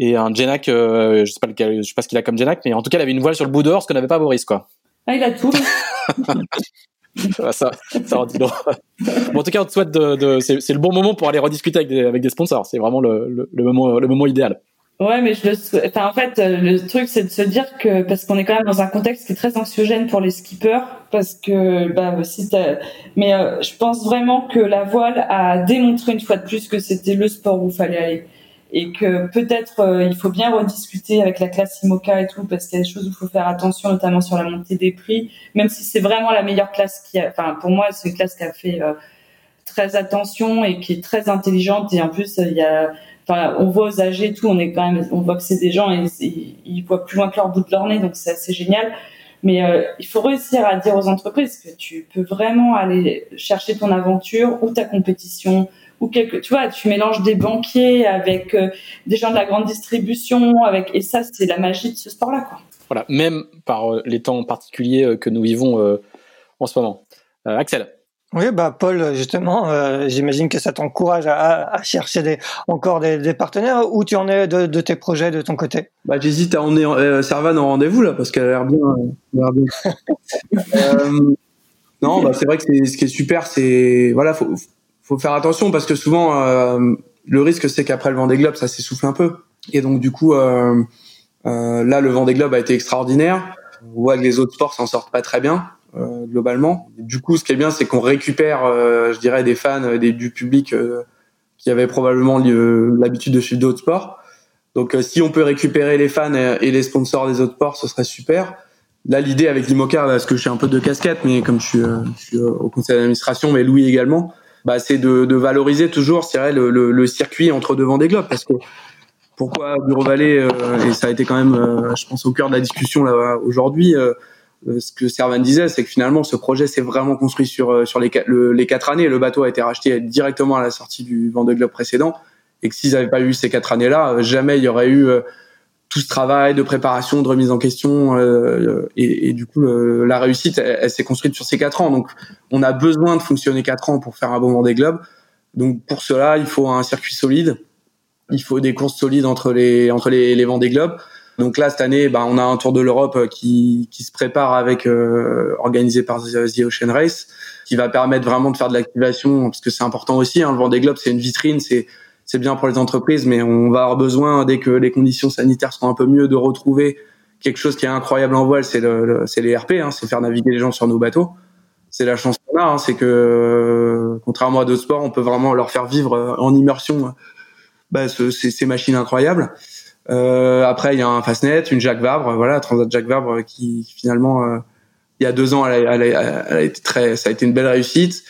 et un Genac je sais pas lequel je sais pas ce qu'il a comme Genac mais en tout cas il avait une voile sur le bout dehors ce que n'avait pas Boris quoi. Ah, il a tout. bon, en tout cas, on te souhaite de, c'est le bon moment pour aller rediscuter avec des, sponsors. C'est vraiment le, moment, idéal. Ouais, mais je le, enfin, en fait, le truc, c'est de se dire que, parce qu'on est quand même dans un contexte qui est très anxiogène pour les skippers, parce que, bah, si mais euh, je pense vraiment que la voile a démontré une fois de plus que c'était le sport où il fallait aller et que peut-être euh, il faut bien rediscuter avec la classe IMOCA et tout parce qu'il y a des choses où il faut faire attention notamment sur la montée des prix. Même si c'est vraiment la meilleure classe qui a enfin pour moi c'est une classe qui a fait euh, très attention et qui est très intelligente. Et en plus il y a enfin on voit aux âgés et tout on est quand même on voit que c'est des gens et, ils voient plus loin que leur bout de leur nez donc c'est assez génial. Mais euh, il faut réussir à dire aux entreprises que tu peux vraiment aller chercher ton aventure ou ta compétition ou quelque, tu vois, tu mélanges des banquiers avec euh, des gens de la grande distribution, avec et ça c'est la magie de ce sport-là, quoi. Voilà, même par euh, les temps particuliers euh, que nous vivons en ce moment. Axel. Oui, bah Paul, justement, j'imagine que ça t'encourage à, à, chercher des, encore des, des, partenaires. Où tu en es de, de, tes projets de ton côté? Bah j'hésite à emmener euh, Servan en rendez-vous là parce qu'elle a l'air bien. bien. non, bah c'est vrai que ce qui est super, c'est voilà, faut, faut faire attention parce que souvent euh, le risque c'est qu'après le Vendée Globe ça s'essouffle un peu. Et donc du coup euh, euh, là le Vendée Globe a été extraordinaire. On voit que les autres sports s'en sortent pas très bien euh, globalement. Du coup ce qui est bien c'est qu'on récupère euh, je dirais des fans des, du public qui avait probablement l'habitude de suivre d'autres sports. Donc si on peut récupérer les fans et, les sponsors des autres sports ce serait super. Là l'idée avec l'IMOCA parce que je suis un peu de casquette mais comme je suis, je suis au conseil d'administration mais Louis également bah, c'est de, valoriser toujours, le, le, circuit entre devant des globes, parce que pourquoi Bureau Vallée euh, et ça a été quand même, euh, je pense, au cœur de la discussion aujourd'hui. Euh, ce que Servan disait, c'est que finalement, ce projet s'est vraiment construit sur les quatre années. Le bateau a été racheté directement à la sortie du Vendée Globe précédent, et que s'ils n'avaient pas eu ces quatre années-là, jamais il y aurait eu tout ce travail de préparation, de remise en question, euh, et, et, du coup la réussite, elle, s'est construite sur ces quatre ans. Donc on a besoin de fonctionner quatre ans pour faire un bon Vendée Globe. Donc pour cela, il faut un circuit solide, il faut des courses solides entre les entre les, les Vendée Globes. Donc là cette année, bah, on a un Tour de l'Europe qui, qui se prépare avec euh, organisé par The Ocean Race, qui va permettre vraiment de faire de l'activation parce que c'est important aussi. Hein, le Vendée Globe, c'est une vitrine, c'est c'est bien pour les entreprises, mais on va avoir besoin, dès que les conditions sanitaires seront un peu mieux, de retrouver quelque chose qui est incroyable en voile, c'est le, c'est les RP, hein, c'est faire naviguer les gens sur nos bateaux. C'est la chance qu'on a, hein, c'est que contrairement à d'autres sports, on peut vraiment leur faire vivre euh, en immersion bah, ce, ces, ces, machines incroyables. après, il y a un Fastnet, une Jacques Vabre, voilà, Transat Jacques Vabre qui, finalement, il y a deux ans, elle a, elle, a, été très, ça a été une belle réussite.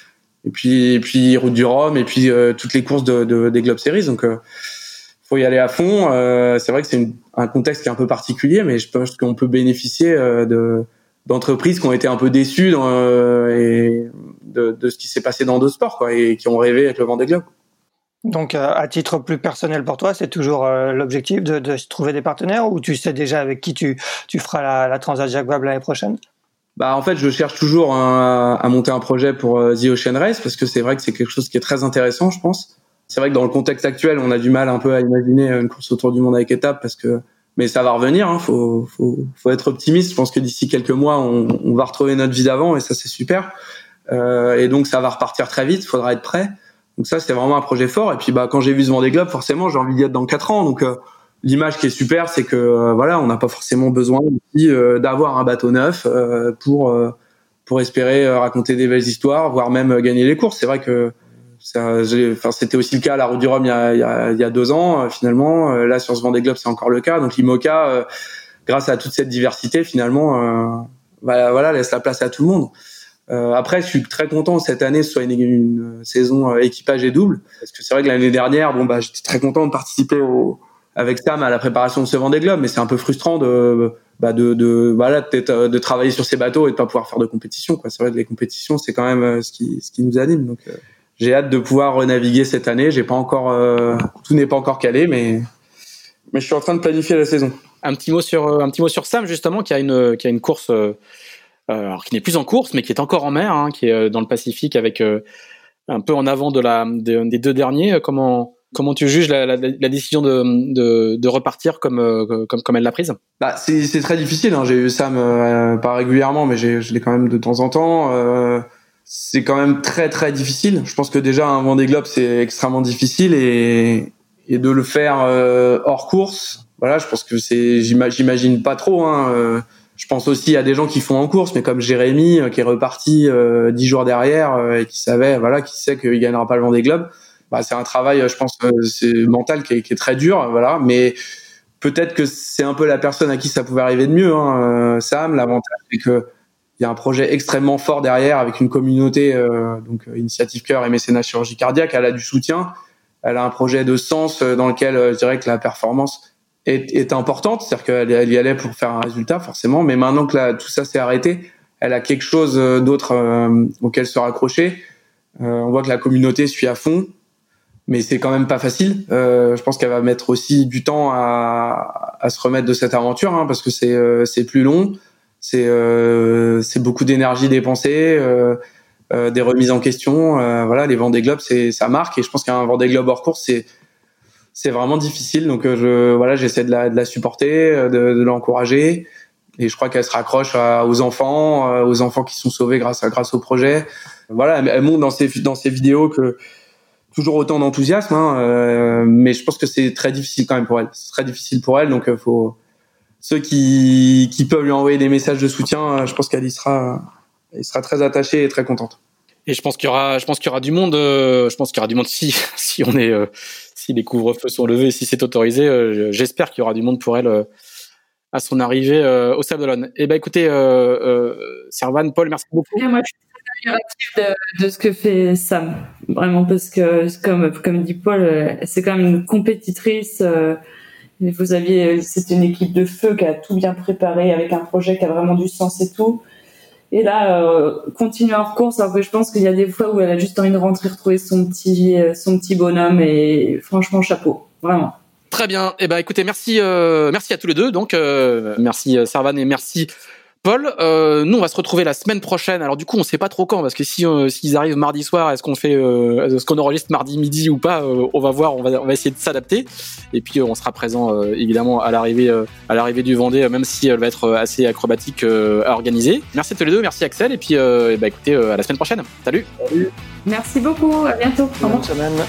Et puis, et puis Route du Rhum, et puis toutes les courses de, de, des Globe Series. Donc, faut y aller à fond. Euh, c'est vrai que c'est un contexte qui est un peu particulier, mais je pense qu'on peut bénéficier euh, de d'entreprises qui ont été un peu déçues euh, de, ce qui s'est passé dans d'autres sports, quoi, et qui ont rêvé avec le Vendée Globe. Donc, à titre plus personnel pour toi, c'est toujours l'objectif de, trouver des partenaires ou tu sais déjà avec qui tu, tu feras la, la Transat Jacques l'année prochaine? Bah en fait, je cherche toujours à monter un projet pour The Ocean Race parce que c'est vrai que c'est quelque chose qui est très intéressant, je pense. C'est vrai que dans le contexte actuel, on a du mal un peu à imaginer une course autour du monde avec étape parce que, mais ça va revenir. Hein, faut, faut, faut être optimiste. Je pense que d'ici quelques mois, on, on, va retrouver notre vie d'avant et ça c'est super. Euh, et donc ça va repartir très vite. Il faudra être prêt. Donc ça c'est vraiment un projet fort. Et puis bah quand j'ai vu ce Vendée Globe, forcément j'ai envie d'y être dans quatre ans. Donc euh, l'image qui est super, c'est que euh, voilà, on n'a pas forcément besoin euh, d'avoir un bateau neuf pour pour espérer raconter des belles histoires, voire même gagner les courses. C'est vrai que Enfin, c'était aussi le cas à la Route du Rhum il y a, il y a, il y a deux ans. Euh, finalement, euh, là sur ce Vendée Globe, c'est encore le cas. Donc l'IMOCA, euh, grâce à toute cette diversité, finalement, bah, voilà, laisse la place à tout le monde. Euh, après, je suis très content cette année soit une saison équipage et double, parce que c'est vrai que l'année dernière, bon bah j'étais très content de participer au, avec Sam à la préparation de ce Vendée Globe, mais c'est un peu frustrant de bah de, voilà de, de travailler sur ces bateaux et de pas pouvoir faire de compétition. C'est vrai que les compétitions, c'est quand même ce qui ce qui nous anime. Donc j'ai hâte de pouvoir renaviguer cette année. J'ai pas encore, euh, tout n'est pas encore calé, mais mais je suis en train de planifier la saison. Un petit mot sur euh, un petit mot sur Sam justement qui a une qui a une course, euh, qui n'est plus en course, mais qui est encore en mer, hein, qui est dans le Pacifique avec un peu en avant de la des deux derniers. Comment Comment tu juges la, la, la décision de, de, de, repartir comme, comme, comme elle l'a prise? Bah, C'est très difficile. Hein. J'ai eu Sam euh, pas régulièrement, mais je l'ai quand même de temps en temps. Euh, c'est quand même très très difficile. Je pense que déjà un Vendée Globe c'est extrêmement difficile et, et de le faire euh, hors course, voilà, je pense que c'est j'imagine pas trop. Hein, euh, je pense aussi à des gens qui font en course, mais comme Jérémy euh, qui est reparti dix jours derrière et qui savait, voilà, qui sait qu'il gagnera pas le Vendée Globe. Bah, c'est un travail, je pense, c'est mental qui est, très dur, voilà. Mais peut-être que c'est un peu la personne à qui ça pouvait arriver de mieux. Hein, Sam, l'avantage c'est que il y a un projet extrêmement fort derrière avec une communauté, euh, donc euh, Initiative Cœur et Mécénat Chirurgie Cardiaque. Elle a du soutien. Elle a un projet de sens euh, dans lequel je dirais que la performance est, importante. C'est-à-dire qu'elle elle y allait pour faire un résultat, forcément. Mais maintenant que tout ça s'est arrêté, elle a quelque chose d'autre auquel se raccrocher. on voit que la communauté suit à fond. Mais c'est quand même pas facile. je pense qu'elle va mettre aussi du temps à, à se remettre de cette aventure, hein, parce que c'est c'est plus long c'est euh, c'est beaucoup d'énergie dépensée, euh, euh, des remises en question. voilà, les Vendée Globes, c'est ça marque et je pense qu'un Vendée Globe hors course, c'est c'est vraiment difficile. Donc je voilà, j'essaie de la, de la supporter, de, de l'encourager. Et je crois qu'elle se raccroche aux enfants, aux enfants qui sont sauvés grâce à grâce au projet. Voilà, elle, montre dans ses dans ses vidéos que toujours autant d'enthousiasme, hein, euh, mais je pense que c'est très difficile quand même pour elle. C'est très difficile pour elle, donc il faut ceux qui, qui peuvent lui envoyer des messages de soutien, euh, je pense qu'elle y sera, elle sera très attachée et très contente. Et je pense qu'il y aura, je pense qu'il y aura du monde. Euh, je pense qu'il y aura du monde si si on est, euh, si les couvre-feux sont levés, si c'est autorisé. J'espère qu'il y aura du monde pour elle à son arrivée au Sable Eh ben écoutez, Servan, Paul, merci beaucoup. moi, je suis de, ce que fait Sam, vraiment parce que comme comme dit Paul, c'est quand même une compétitrice. Vous aviez, c'était une équipe de feu qui a tout bien préparé avec un projet qui a vraiment du sens et tout. Et là, euh, continuer en course, alors que je pense qu'il y a des fois où elle a juste envie de rentrer retrouver son petit, euh, son petit bonhomme et franchement, chapeau, vraiment. Très bien. Eh ben, écoutez, merci, euh, merci à tous les deux. Donc, euh, merci Servan et merci Paul, euh, nous on va se retrouver la semaine prochaine. Alors du coup on sait pas trop quand parce que si euh, s'ils arrivent mardi soir, est-ce qu'on fait, euh, est-ce qu'on enregistre mardi midi ou pas euh, On va voir, on va on va essayer de s'adapter. Et puis on sera présent évidemment à l'arrivée à l'arrivée du Vendée, même si elle va être assez acrobatique à organiser. Merci à tous les deux, merci Axel et puis bah écoutez à la semaine prochaine. Salut. Merci beaucoup, à bientôt. Bonne semaine.